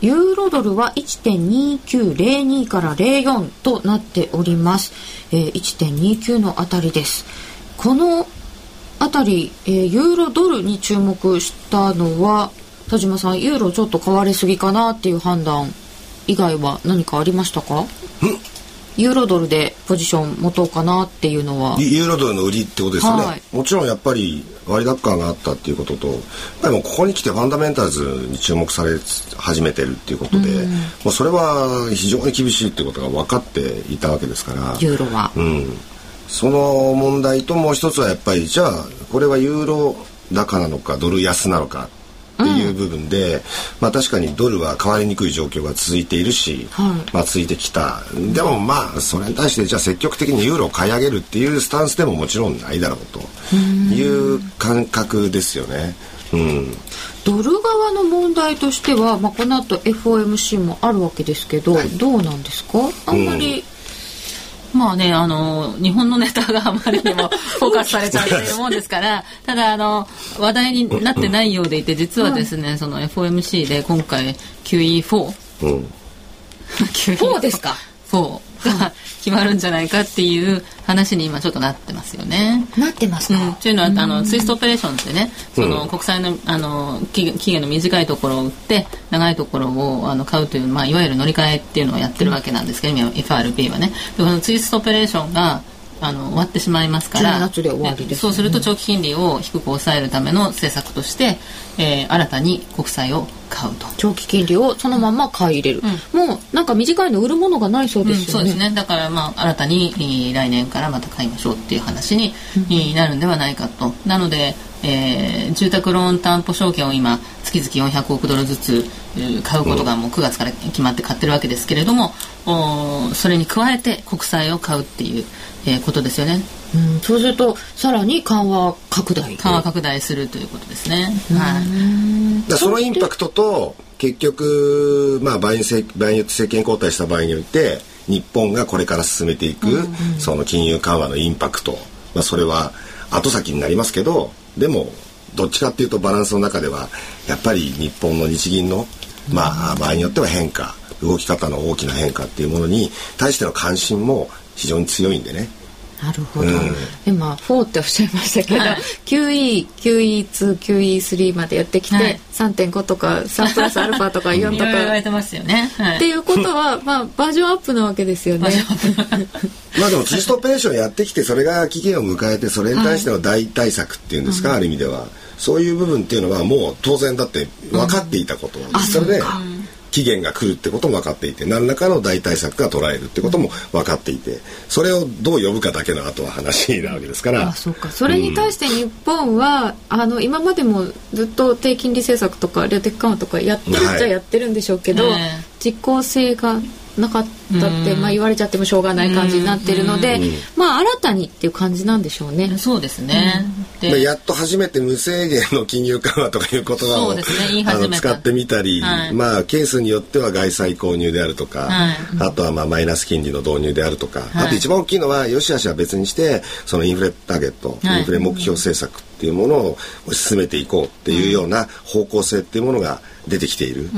ユーロドルは1.2902から04となっております。えー、1.29のあたりです。このあたり、えー、ユーロドルに注目したのは田島さんユーロちょっと買われすぎかなっていう判断以外は何かありましたか？ユーロドルでポジション持とうかなっていうのは。ユーロドルの売りってことですよね、はい、もちろんやっぱり割高感があったっていうこととやっぱりもうここに来てファンダメンタルズに注目され始めてるっていうことで、うん、もうそれは非常に厳しいっていうことが分かっていたわけですから。ユーロは、うん、その問題ともう一つはやっぱりじゃあこれはユーロ高なのかドル安なのかっていう部分で、うん、まあ確かにドルは変わりにくい状況が続いているし、はい、まあ続いてきた。でもまあそれに対してじゃあ積極的にユーロを買い上げるっていうスタンスでももちろんないだろうと。いう感覚ですよね。うん、ドル側の問題としては、まあ、この後 FOMC もあるわけですけど、はい、どうなんですか？あんまり、まあね、あの、日本のネタがあまりにも フォーカスされちゃっているもんですから、ただ、あの、話題になってないようでいて、実はですね、その FOMC で今回 QE4。うん、4ですか ?4 が 決まるんじゃないかっていう話に今ちょっとなってますよね。なってますか、うん、というのは、あの、ツイストオペレーションってね、その国債の、あの、期限の短いところを売って、長いところをあの買うという、まあ、いわゆる乗り換えっていうのをやってるわけなんですけど、今、FRB はね。で、このツイストオペレーションが、あの終わってしまいますからそうすると長期金利を低く抑えるための政策として、えー、新たに国債を買うと。長期金利をそのまま買い入れる、うん、もうなんか短いの売るものがないそうですよね、うん、そうですね。だからまあ新たに、えー、来年からまた買いましょうっていう話に、うん、なるんではないかと。なので、えー、住宅ローン担保証券を今月々400億ドルずつ買うことがもう9月から決まって買ってるわけですけれども、おそれに加えて国債を買うっていうえー、ことですよね。うん、そうするとさらに緩和拡大緩和拡大するということですね。はい。だそのインパクトと結局まあ場合に場合によって政権交代した場合によって日本がこれから進めていく、うんうん、その金融緩和のインパクト、まあそれは後先になりますけど、でもどっちかっていうとバランスの中ではやっぱり日本の日銀のまあ場合によっては変化動き方の大きな変化っていうものに対しての関心も非常に強いんでね。なるほど、うん、今4っておっしゃいましたけど、はい、QE、QE2、QE3 までやってきて、はい、3.5とか3プラスアルファとか4とか。言われてますよね、はい、っていうことは、まあ、バージョンアップなわけですよね。まあでもツイストオペレーションやってきてそれが期限を迎えてそれに対しての大対策っていうんですか、はい、ある意味では。そういう部分っていうのはもう当然だって分かっていたことです、それで、期限が来るってことも分かっていて何らかの代替策が捉えるってことも分かっていてそれをどう呼ぶかだけの後は話なわけですから。あそうか。それに対して日本は、うん、あの今までもずっと低金利政策とか量的緩和とかやってるっちゃやってるんでしょうけど、はい、実効性がなかったって、まあ、言われちゃってもしょうがない感じになってるので、まあ新たにっていう感じなんでしょうね。そうですね。でやっと初めて無制限の金融緩和とかいう言葉を、ね、あの使ってみたり、はい、まあケースによっては外債購入であるとか、はい、あとはまあマイナス金利の導入であるとか、はい、あと一番大きいのはよしあしは別にしてそのインフレターゲット、インフレ目標政策っていうものを進めていこうっていうような方向性っていうものが出てきている。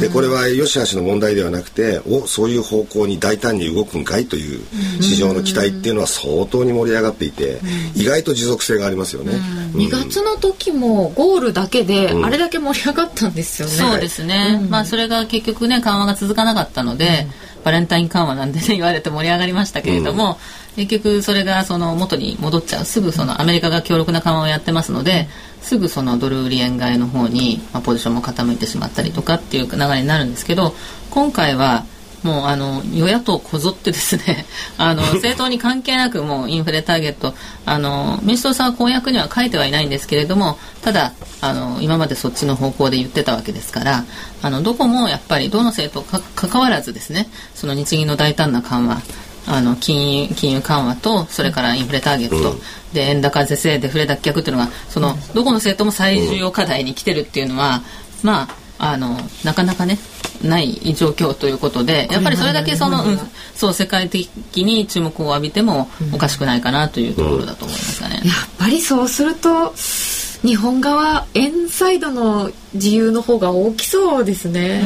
でこれは良し悪しの問題ではなくておそういう方向に大胆に動くんかいという市場の期待っていうのは相当に盛り上がっていて意外と持続性がありますよね。2月の時もゴールだけであれだけ盛り上がったんですよね。そうですね。まあそれが結局ね緩和が続かなかったので、バレンタイン緩和なんてね言われて盛り上がりましたけれども、結局それがその元に戻っちゃう。すぐそのアメリカが強力な緩和をやってますので、すぐそのドル売り円買いの方に、まあ、ポジションも傾いてしまったりとかっていう流れになるんですけど今回はもうあの与野党こぞってですね あの 政党に関係なくもうインフレターゲットあの民主党さんは公約には書いてはいないんですけれどもただあの今までそっちの方向で言ってたわけですからあのどこもやっぱりどの政党か関わらずですねその日銀の大胆な緩和あの金融金融緩和とそれからインフレターゲット、うん、で円高是正デフレ脱却っていうのがそのどこの政党も最重要課題に来てるっていうのは、まああのなかなかねない状況ということでやっぱりそれだけその、うん、そう世界的に注目を浴びてもおかしくないかなというところだと思いますかね。やっぱりそうすると日本側円サイドの自由の方が大きそうですね。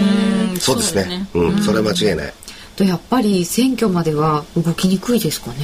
そうですね。うん、それは間違いない。とやっぱり選挙までは動きにくいですかね。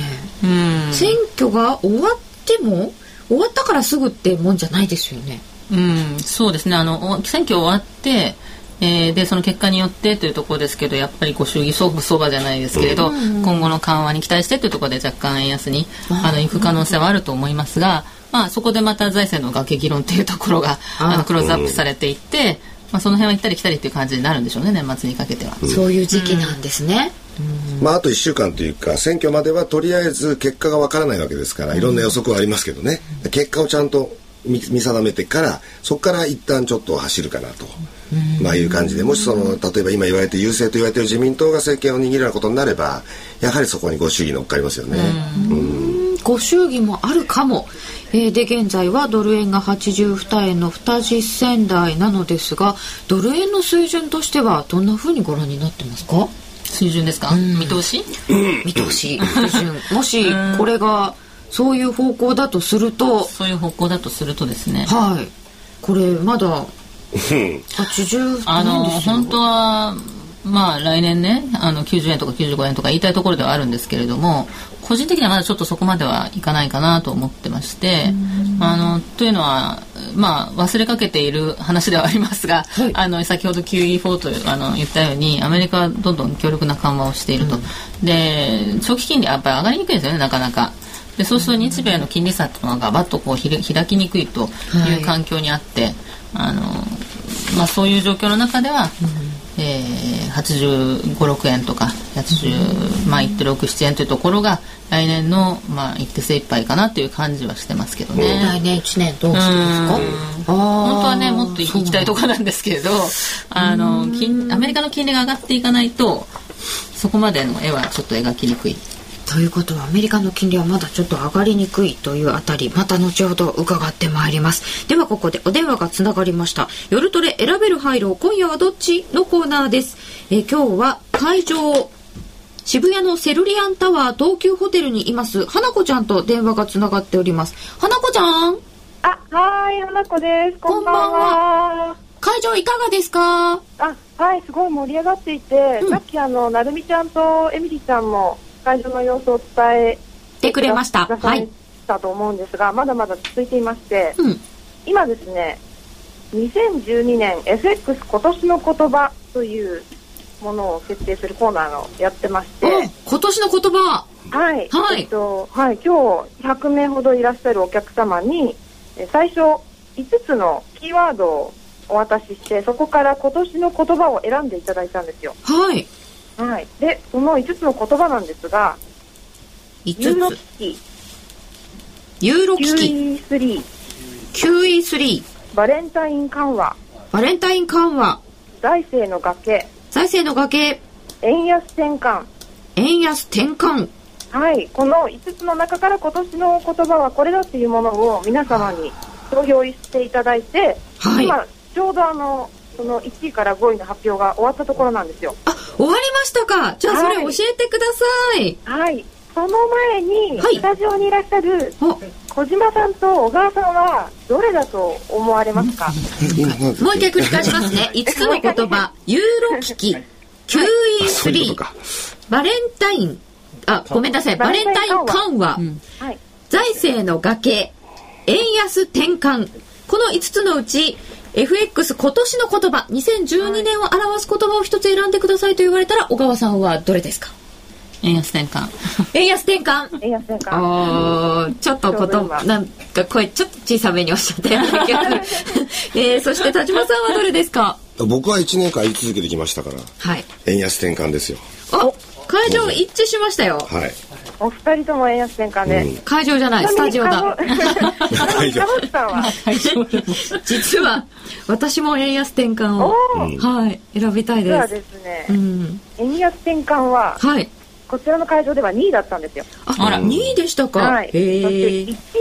うん。選挙が終わっても終わったからすぐってもんじゃないですよね。うん、そうですね。あのお選挙終わって、えーでその結果によってというところですけどやっぱりご祝儀相場相場じゃないですけれど、今後の緩和に期待してというところで若干円安にあの行く可能性はあると思いますが、まあ、そこでまた財政の崖議論というところがあのクローズアップされていって、まあ、その辺は行ったり来たりっていう感じになるんでしょうね年末にかけては。そういう時期なんですね。まああと1週間というか選挙まではとりあえず結果がわからないわけですからいろんな予測はありますけどね結果をちゃんと見見定めてからそこから一旦ちょっと走るかなと。まあいう感じでもしその例えば今言われて優勢と言われている自民党が政権を握るようなことになればやはりそこにご主義乗っかりますよね。ご祝儀もあるかも。えーで、現在はドル円が82円の20銭台なのですが、ドル円の水準としてはどんな風にご覧になってますか？水準ですか、見通し？見通し、水準。もし、これがそういう方向だとすると、そういう方向だとするとですね。はい。これ、まだ、80あのなんですよ。本当はまあ来年ねあの90円とか95円とか言いたいところではあるんですけれども個人的にはまだちょっとそこまではいかないかなと思ってましてあのというのはまあ忘れかけている話ではありますが、はい。あの先ほど QE4 というあの言ったようにアメリカはどんどん強力な緩和をしていると、で長期金利はやっぱり上がりにくいですよねなかなか。でそうすると日米の金利差というのがバッとこうひれ開きにくいという環境にあって、あのまあ、そういう状況の中では、えー、85、6円とか80、まあ、1 6 7円というところが来年の、まあ、一手精一杯かなという感じはしてますけどね。来年1年どうするんですか？本本当はねもっと行きたいところなんですけれどあの金アメリカの金利が上がっていかないとそこまでの絵はちょっと描きにくい。ということはアメリカの金利はまだちょっと上がりにくいというあたりまた後ほど伺ってまいります。ではここでお電話がつながりました。夜トレ選べる廃炉今夜はどっちのコーナーです、えー今日は会場渋谷のセルリアンタワー東急ホテルにいます。花子ちゃんと電話がつながっております。花子ちゃん。あ、はーい、花子です。こんばんは。会場いかがですか？あ、はい、すごい盛り上がっていて、うん。さっきあの、なるみちゃんとエミリちゃんも会場の様子を伝えてくれました。はい。たと思うんですが、まだまだ続いていまして、うん。今ですね、2012年 FX 今年の言葉というものを設定するコーナーをやってまして、うん今年の言葉。はい、はい。えっと、はい、今日100名ほどいらっしゃるお客様に、え最初5つのキーワードをお渡しして、そこから今年の言葉を選んでいただいたんですよ。はいはい。で、その5つの言葉なんですが、ユーロ5危つ機、ユーロ危機 QE3、QE3 バレンタイン緩和、バレンタイン緩和財政の崖、財政の崖。円安転換。円安転換。はい。この5つの中から今年の言葉はこれだっていうものを皆様に投票していただいて、はい。今、ちょうどあの、その1位から5位の発表が終わったところなんですよ。あ終わりましたか。じゃあそれ教はい。えてください、はい。その前に、はい。スタジオにいらっしゃるお。小島さんと小川さんはどれだと思われますか？もう一回繰り返しますね。5つの言葉。ユーロ危機。そういうこ QE3 とか。バレンタイン。あごめんなさい。バレンタイン緩和は？い。財政の崖。円安転換。この5つのうち FX 今年の言葉2012年を表す言葉を一つ選んでくださいと言われたら小川さんはどれですか？円安転換。円安転換。円安転換。あーちょっとことちょうど今。なんか声ちょっと小さめにおっしゃったような気がする、えー、そして田島さんはどれですか？僕は1年間言い続けてきましたから。はい。円安転換ですよ。お会場一致しましたよ。はい。お二人とも円安転換で。会場じゃないスタジオだ。実は私も円安転換をはい選びたい実はですですねう、ん。円安転換は、はい。こちらの会場では2位だったんですよ。ああら2位でしたか、はい。そへして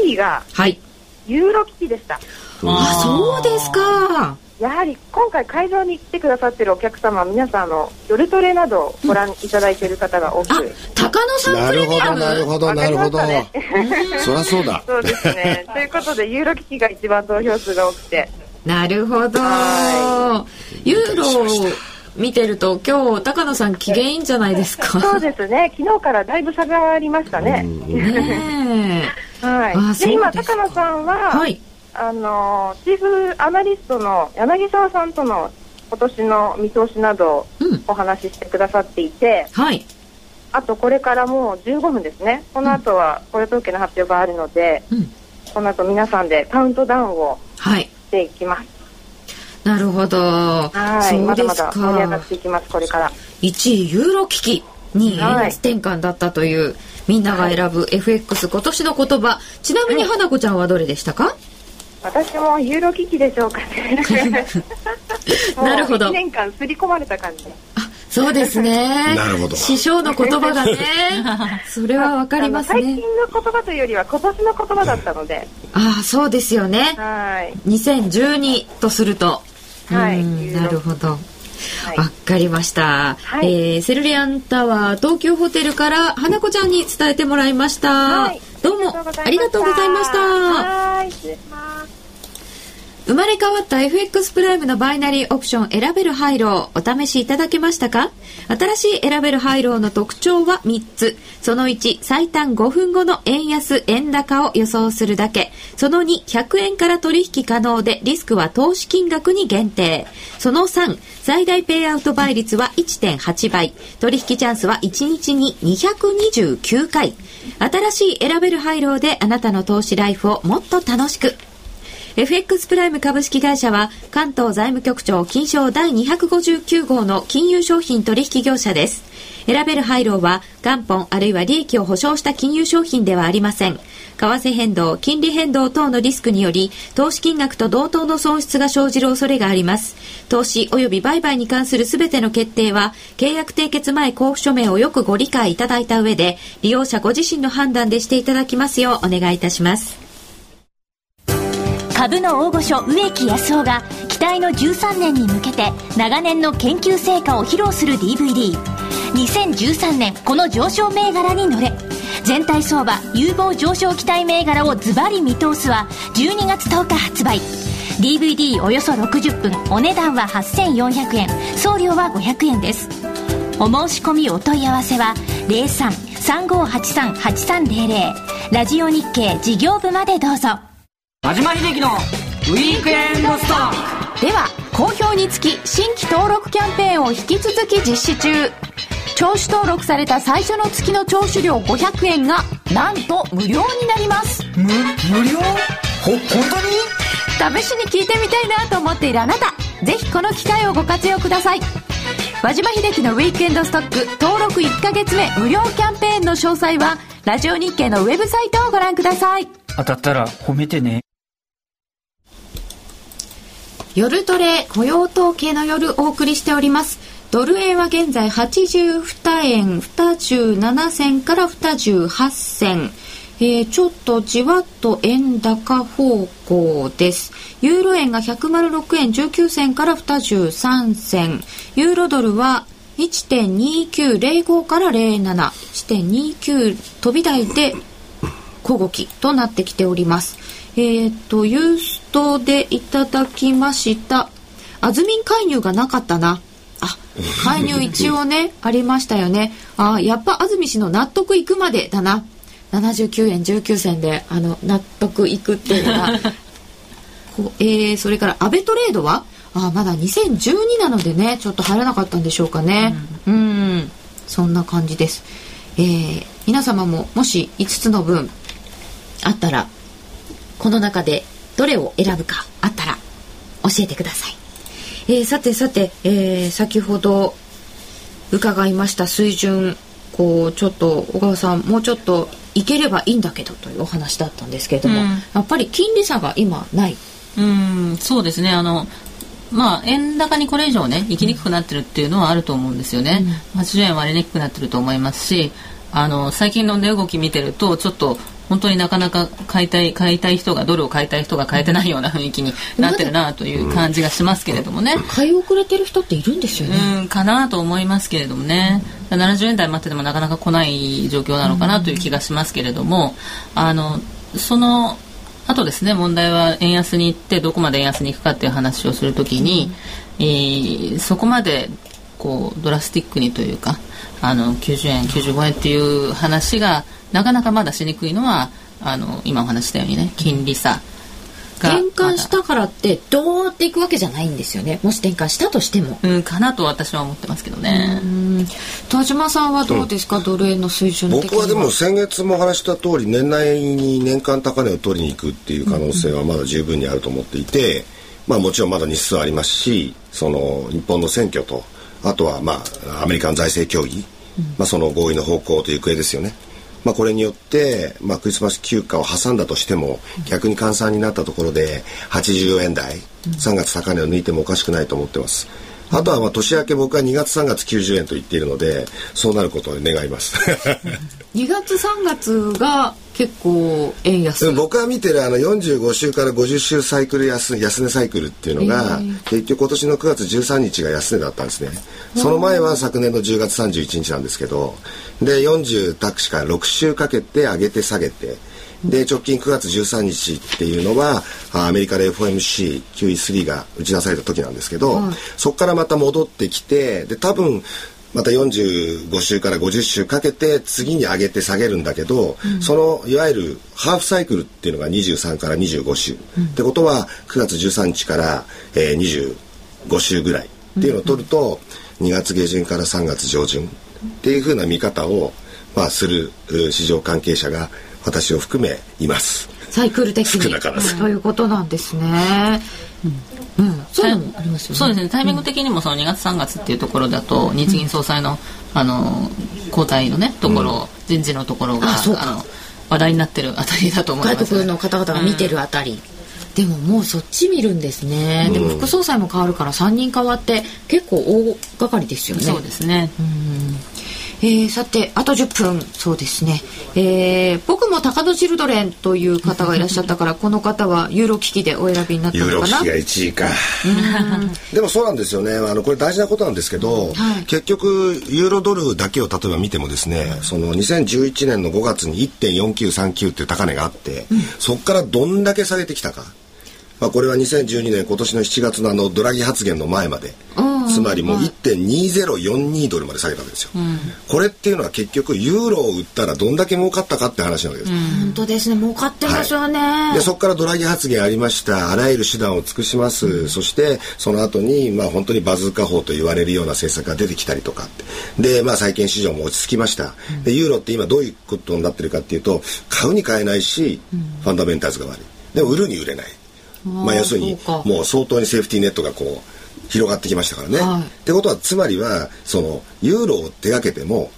え1位がはい。ユーロ危機でした。あそうですかやはり今回会場に来てくださってるお客様、皆さんあの夜トレなどをご覧いただいている方が多く、あ高野さんなるほど、プレミアムなるほど、なるほど。わかりま。そりゃそうだ。そうですね。ということで、ユーロ危機が一番投票数が多くて、なるほど。はユーロ見てると今日高野さん機嫌いいんじゃないですか。そうですね。昨日からだいぶ下がりましたね、ねはい。あそうで今ですか高野さんは、はいあのチーフアナリストの柳沢さんとの今年の見通しなどうん。お話ししてくださっていて、はい。あとこれからもう15分ですね。この後は雇用統計の発表があるので、うん。この後皆さんでカウントダウンをはい。していきます。なるほど。はい。そうまだまですだ盛り上がかっていきますこれから。1位ユーロ危機2位円はい安転換だったという、みんなが選ぶ FX 今年の言葉。ちなみに花子ちゃんはどれでしたか、私もユーロ危機でしょうかね。なるほど。1年間刷り込まれた感じ。あそうですね。なるほど。師匠の言葉がね。それはわかりますあの最近ねの言葉というよりは今年の言葉だったので。ああそうですよね。はい。2012とすると。はい。うんなるほどはい。わかりました、はい。えーセルリアンタワー東急ホテルから花子ちゃんに伝えてもらいました、はい。どうもありがとうございました。はい失礼します生まれ変わった FX プライムのバイナリーオプション選べるハイローお試しいただけましたか？新しい選べるハイローの特徴は3つ。その1、最短5分後の円安、円高を予想するだけ。その2、100円から取引可能でリスクは投資金額に限定。その3、最大ペイアウト倍率は1.8倍。取引チャンスは1日に229回。新しい選べるハイローであなたの投資ライフをもっと楽しく。FX プライム株式会社は関東財務局長金賞第259号の金融商品取引業者です。選べる配慮は元本あるいは利益を保証した金融商品ではありません。為替変動、金利変動等のリスクにより投資金額と同等の損失が生じる恐れがあります。投資及び売買に関するすべての決定は契約締結前交付書面をよくご理解いただいた上で利用者ご自身の判断でしていただきますようお願いいたします。株の大御所植木康夫が期待の13年に向けて長年の研究成果を披露する DVD2013 年この上昇銘柄に乗れ。全体相場有望上昇期待銘柄をズバリ見通すは12月10日発売。DVD およそ60分。お値段は8400円。送料は500円です。お申し込みお問い合わせは03-3583-8300ラジオ日経事業部までどうぞ。和島秀樹のウィークエンドストックでは好評につき新規登録キャンペーンを引き続き実施中。聴取登録された最初の月の聴取料500円がなんと無料になります。無無料？ほ本当に？試しに聞いてみたいなと思っているあなたぜひこの機会をご活用ください。和島秀樹のウィークエンドストック登録1ヶ月目無料キャンペーンの詳細はラジオ日経のウェブサイトをご覧ください。当たったら褒めてね夜トレ雇用統計の夜お送りしております。ドル円は現在82円27銭から28銭。えー、ちょっとじわっと円高方向です。ユーロ円が106円19銭から23銭。ユーロドルは1.2905から07。1.29飛び台で小動きとなってきております。えっ、と、ユーストでいただきました。あずみん介入がなかったな。あ、介入一応ね、ありましたよね。あ、やっぱ安住氏の納得いくまでだな。79円19銭で、あの、納得いくっていうのが。こえー、それから、アベトレードは？あ、まだ2012なのでね、ちょっと入らなかったんでしょうかね。うん、ん、そんな感じです。えー、皆様ももし5つの分あったら、この中でどれを選ぶかあったら教えてください。えー、さてさて、えー、先ほど伺いました水準こうちょっと小川さんもうちょっといければいいんだけどというお話だったんですけれども、うんやっぱり金利差が今ない。うんそうですねあのまあ円高にこれ以上ね行きにくくなってるっていうのはあると思うんですよね、80円割れにくくなってると思いますしあの最近の値動き見てるとちょっと本当になかなか買いたい買いたい人がドルを買いたい人が買えてないような雰囲気になってるなという感じがしますけれどもね、買い遅れてる人っているんですよね。うんかなと思いますけれどもね70円台待っててもなかなか来ない状況なのかなという気がしますけれども、あのそのあとですね問題は円安に行ってどこまで円安に行くかっていう話をするときに、えーそこまでこうドラスティックにというかあの90円95円っていう話がなかなかまだしにくいのはあの今お話したようにね金利差が転換したからってどうっていくわけじゃないんですよね。もし転換したとしても。うんかなと私は思ってますけどね。田島さんはどうですか、ドル円の水準的に僕はでも先月も話した通り年内に年間高値を取りに行くっていう可能性はまだ十分にあると思っていて、まあもちろんまだ日数ありますしその日本の選挙とあとはまあアメリカン財政協議、まあその合意の方向という行方ですよね。まあ、これによって、まあ、クリスマス休暇を挟んだとしても逆に換算になったところで80円台3月高値を抜いてもおかしくないと思ってます。あとはまあ年明け僕は2月3月90円と言っているのでそうなることを願います。2月3月が結構円安。僕が見てるあの45週から50週サイクル安安値サイクルっていうのが、結局今年の9月13日が安値だったんですね。その前は昨年の10月31日なんですけどで40タクシから6週かけて上げて下げてで直近9月13日っていうのはあアメリカで FOMC QE3 が打ち出された時なんですけど、そこからまた戻ってきてで多分また45週から50週かけて次に上げて下げるんだけど、そのいわゆるハーフサイクルっていうのが23から25週、ってことは9月13日から、えー、25週ぐらいっていうのを取ると、2月下旬から3月上旬っていうふうな見方を、まあ、するう市場関係者が私を含めいます。サイクル的少になからず。ということなんですね。うん、そう。いうのもありますよね。そうですね。タイミング的にもその2月3月っていうところだと日銀総裁のあの交代のねところ、人事のところがあそうか。の話題になってるあたりだと思います。外国の方々が見てるあたり、でももうそっち見るんですね、でも副総裁も変わるから3人変わって結構大掛かりですよね。そうですね、えーさてあと10分。そうですね、えー僕も高野チルドレンという方がいらっしゃったから この方はユーロ危機でお選びになったのかな。ユーロ危機が1位か。でもそうなんですよね。あのこれ大事なことなんですけど、はい。結局ユーロドルだけを例えば見てもですね、その2011年の5月に1.4939っていう高値があって、そこからどんだけ下げてきたか。まあこれは2012年今年の7月のあのドラギ発言の前まで、つまりもう1.2042ドルまで下げたわけですよ。これっていうのは結局ユーロを売ったらどんだけ儲かったかって話なわけです。本当ですね儲かってますよね、でそこからドラギ発言ありました。あらゆる手段を尽くします、そしてその後にまあ本当にバズーカ法と言われるような政策が出てきたりとかって。でまあ債券市場も落ち着きました、でユーロって今どういうことになってるかっていうと買うに買えないし、ファンダメンタルズが悪い。でも売るに売れないまあ要するにもう相当にセーフティーネットがこう広がってきましたからね、はい。ってことはつまりはそのユーロを手がけても、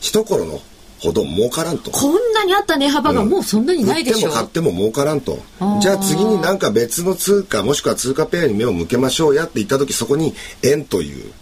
一頃のほど儲からんと。こんなにあった値幅がもうそんなにないでしょ売っても買っても儲からんと。じゃあ次になんか別の通貨もしくは通貨ペアに目を向けましょうやって言った時そこに円という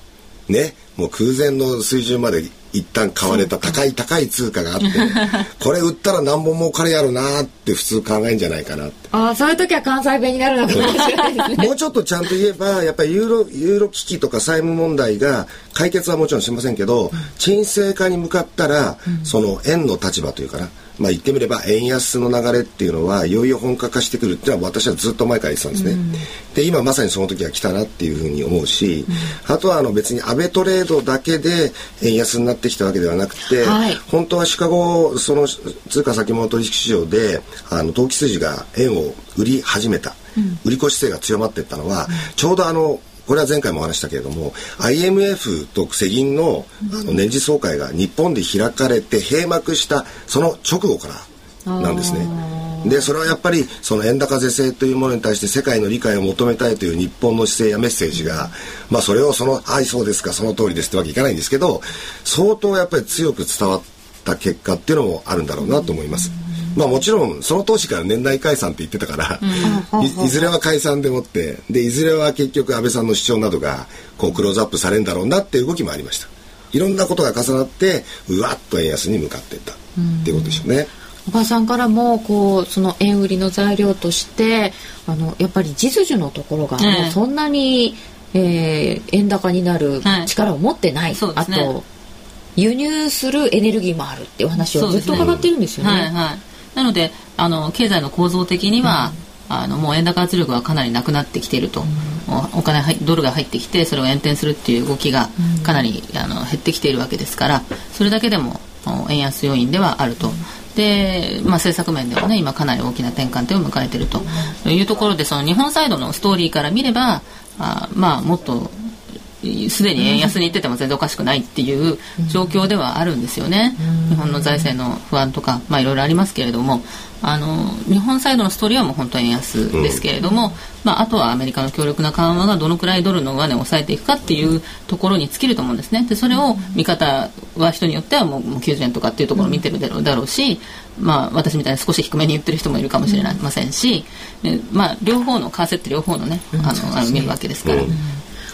ねもう空前の水準まで一旦買われた高い高い通貨があって これ売ったら何本儲かるやろなって普通考えんじゃないかなって。ああそういう時は関西弁になるのかもしれないですね。もうちょっとちゃんと言えばやっぱりユーロユーロ危機とか債務問題が解決はもちろんしませんけど、沈静化に向かったら、その円の立場というかな、まあ、言ってみれば円安の流れっていうのはいよいよ本格化してくるっていうのは私はずっと前から言ってたんですね。で今まさにその時が来たなっていうふうに思うし、あとはあの別にアベトレードだけで円安になってきたわけではなくて、はい。本当はシカゴその通貨先物取引市場であの投機筋が円を売り始めた、売り越し姿勢が強まっていったのは、ちょうどあのこれは前回もお話したけれども IMF と世銀のあの年次総会が日本で開かれて閉幕したその直後からなんですね。でそれはやっぱりその円高是正というものに対して世界の理解を求めたいという日本の姿勢やメッセージが、まあそれをその「はいそうですかその通りです」ってわけいかないんですけど相当やっぱり強く伝わった結果っていうのもあるんだろうなと思います。まあもちろんその当時から年内解散って言ってたから、いいずれは解散でもってでいずれは結局安倍さんの主張などがこうクローズアップされるんだろうなっていう動きもありました。いろんなことが重なってうわっと円安に向かっていった。っていうことでしょうね。お母さんからもこうその円売りの材料としてあのやっぱり実需のところがそんなに、えー円高になるはい。力を持ってない、あそうですね。と輸入するエネルギーもあるっていう話をずっと伺ってるんですよね。はいはいなのであの経済の構造的には、あのもう円高圧力はかなりなくなってきていると、お金ドルが入ってきてそれを延転するっていう動きがかなりあの減ってきているわけですからそれだけでも円安要因ではあると。で、まあ、政策面ではね今かなり大きな転換点を迎えているというところでその日本サイドのストーリーから見ればあまあもっとすでに円安に行ってても全然おかしくないっていう状況ではあるんですよね、日本の財政の不安とか、まあ、いろいろありますけれども。あの日本サイドのストーリーはもう本当に円安ですけれども、まあ、あとはアメリカの強力な緩和がどのくらいドルの上値を抑えていくかっていうところに尽きると思うんですね。でそれを見方は人によってはもうもう90円とかっていうところを見てるだろうだろうし、まあ、私みたいに少し低めに言ってる人もいるかもしれませんし、まあ、両方の為替って両方のねあのあの見るわけですから。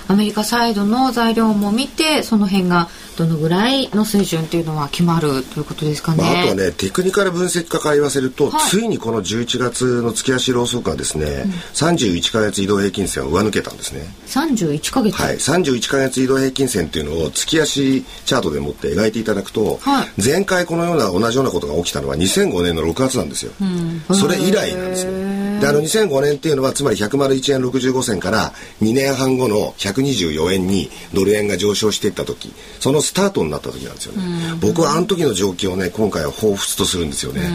アメリカサイドの材料も見てその辺がどのぐらいの水準っていうのは決まるということですかね。まあ、あとはねテクニカル分析家から言わせると、はい、ついにこの11月の月足ローソクがですね、うん、31か月移動平均線を上抜けたんですね。31か月はい31か月移動平均線っていうのを月足チャートでもって描いていただくと、はい、前回このような同じようなことが起きたのは2005年の6月なんですよ。うん、それ以来なんですよ。であの2005年っていうのはつまり101円65銭から2年半後の124円にドル円が上昇していった時。そのスタートになった時なんですよね、僕はあの時の状況をね今回は彷彿とするんですよね。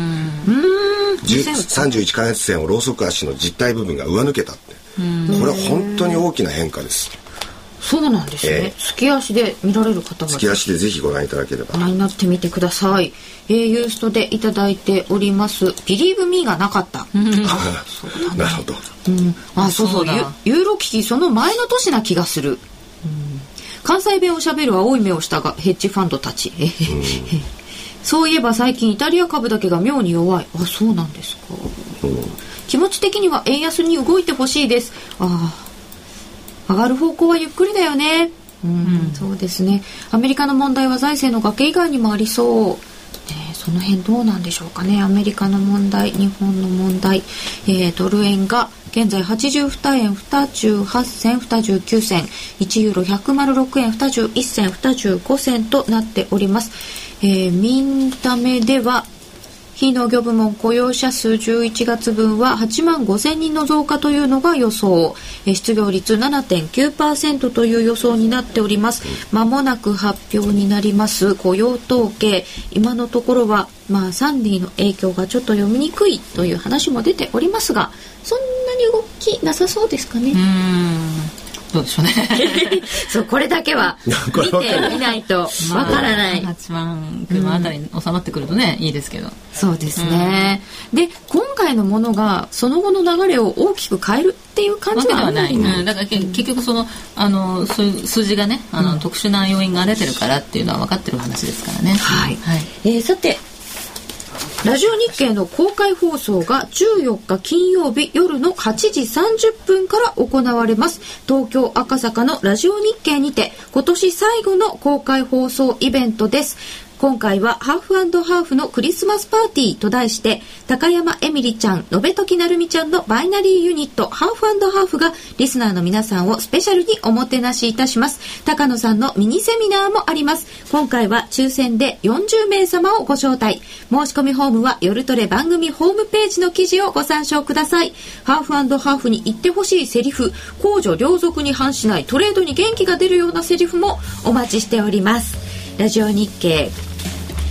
31か月線をローソク足の実体部分が上抜けたって。これは本当に大きな変化ですそうなんですね、えー、月足で見られる方は月足でぜひご覧いただければ。ご覧になってみてください、えー、ユーストでいただいております「ビリーブミーがなかった、うん、そうだ、ね、なるほど、うん、あそうそう。ユーロ危機その前の年な気がする、うん、関西弁をしゃべる青い目をしたがヘッジファンドたち、そういえば最近イタリア株だけが妙に弱い。あそうなんですか、気持ち的には円安に動いてほしいです。ああ上がる方向はゆっくりだよね。うん、うん、そうですね。アメリカの問題は財政の崖以外にもありそう。ね、その辺どうなんでしょうかね。アメリカの問題、日本の問題、えー、ドル円が現在82円28銭29銭1ユーロ106円21銭25銭となっております。えー、ミンタメでは非農業部門雇用者数11月分は8万5千人の増加というのが予想。失業率7.9%という予想になっております。まもなく発表になります。雇用統計。今のところはまあサンディの影響がちょっと読みにくいという話も出ておりますがそんなに動きなさそうですかね。どうでしょうね。そうこれだけは 見てみないとわからない、まあ、8万車あたりに収まってくるとね、うん、いいですけど。そうですね、うん、で今回のものがその後の流れを大きく変えるっていう感じではない、うん、だから結局そのあのそういう数字がねあの、特殊な要因が出てるからっていうのは分かってる話ですからね。はい、はい、えー、さてラジオ日経の公開放送が14日金曜日夜の8時30分から行われます。東京赤坂のラジオ日経にて今年最後の公開放送イベントです。今回はハーフハーフのクリスマスパーティーと題して高山エミリちゃん、延時なるみちゃんのバイナリーユニットハーフハーフがリスナーの皆さんをスペシャルにおもてなしいたします。高野さんのミニセミナーもあります。今回は抽選で40名様をご招待。申し込みフォームは夜トレ番組ホームページの記事をご参照ください。ハーフハーフに言ってほしいセリフ、公序良俗に反しないトレードに元気が出るようなセリフもお待ちしております。ラジオ日経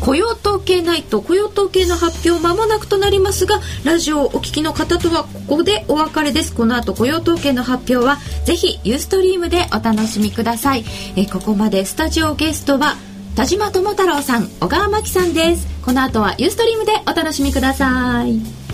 雇用統計ナイト雇用統計の発表まもなくとなりますがラジオをお聞きの方とはここでお別れです。この後雇用統計の発表はぜひユーストリームでお楽しみください。えここまでスタジオゲストは田島智太郎さん小川真紀さんです。この後はユーストリームでお楽しみください。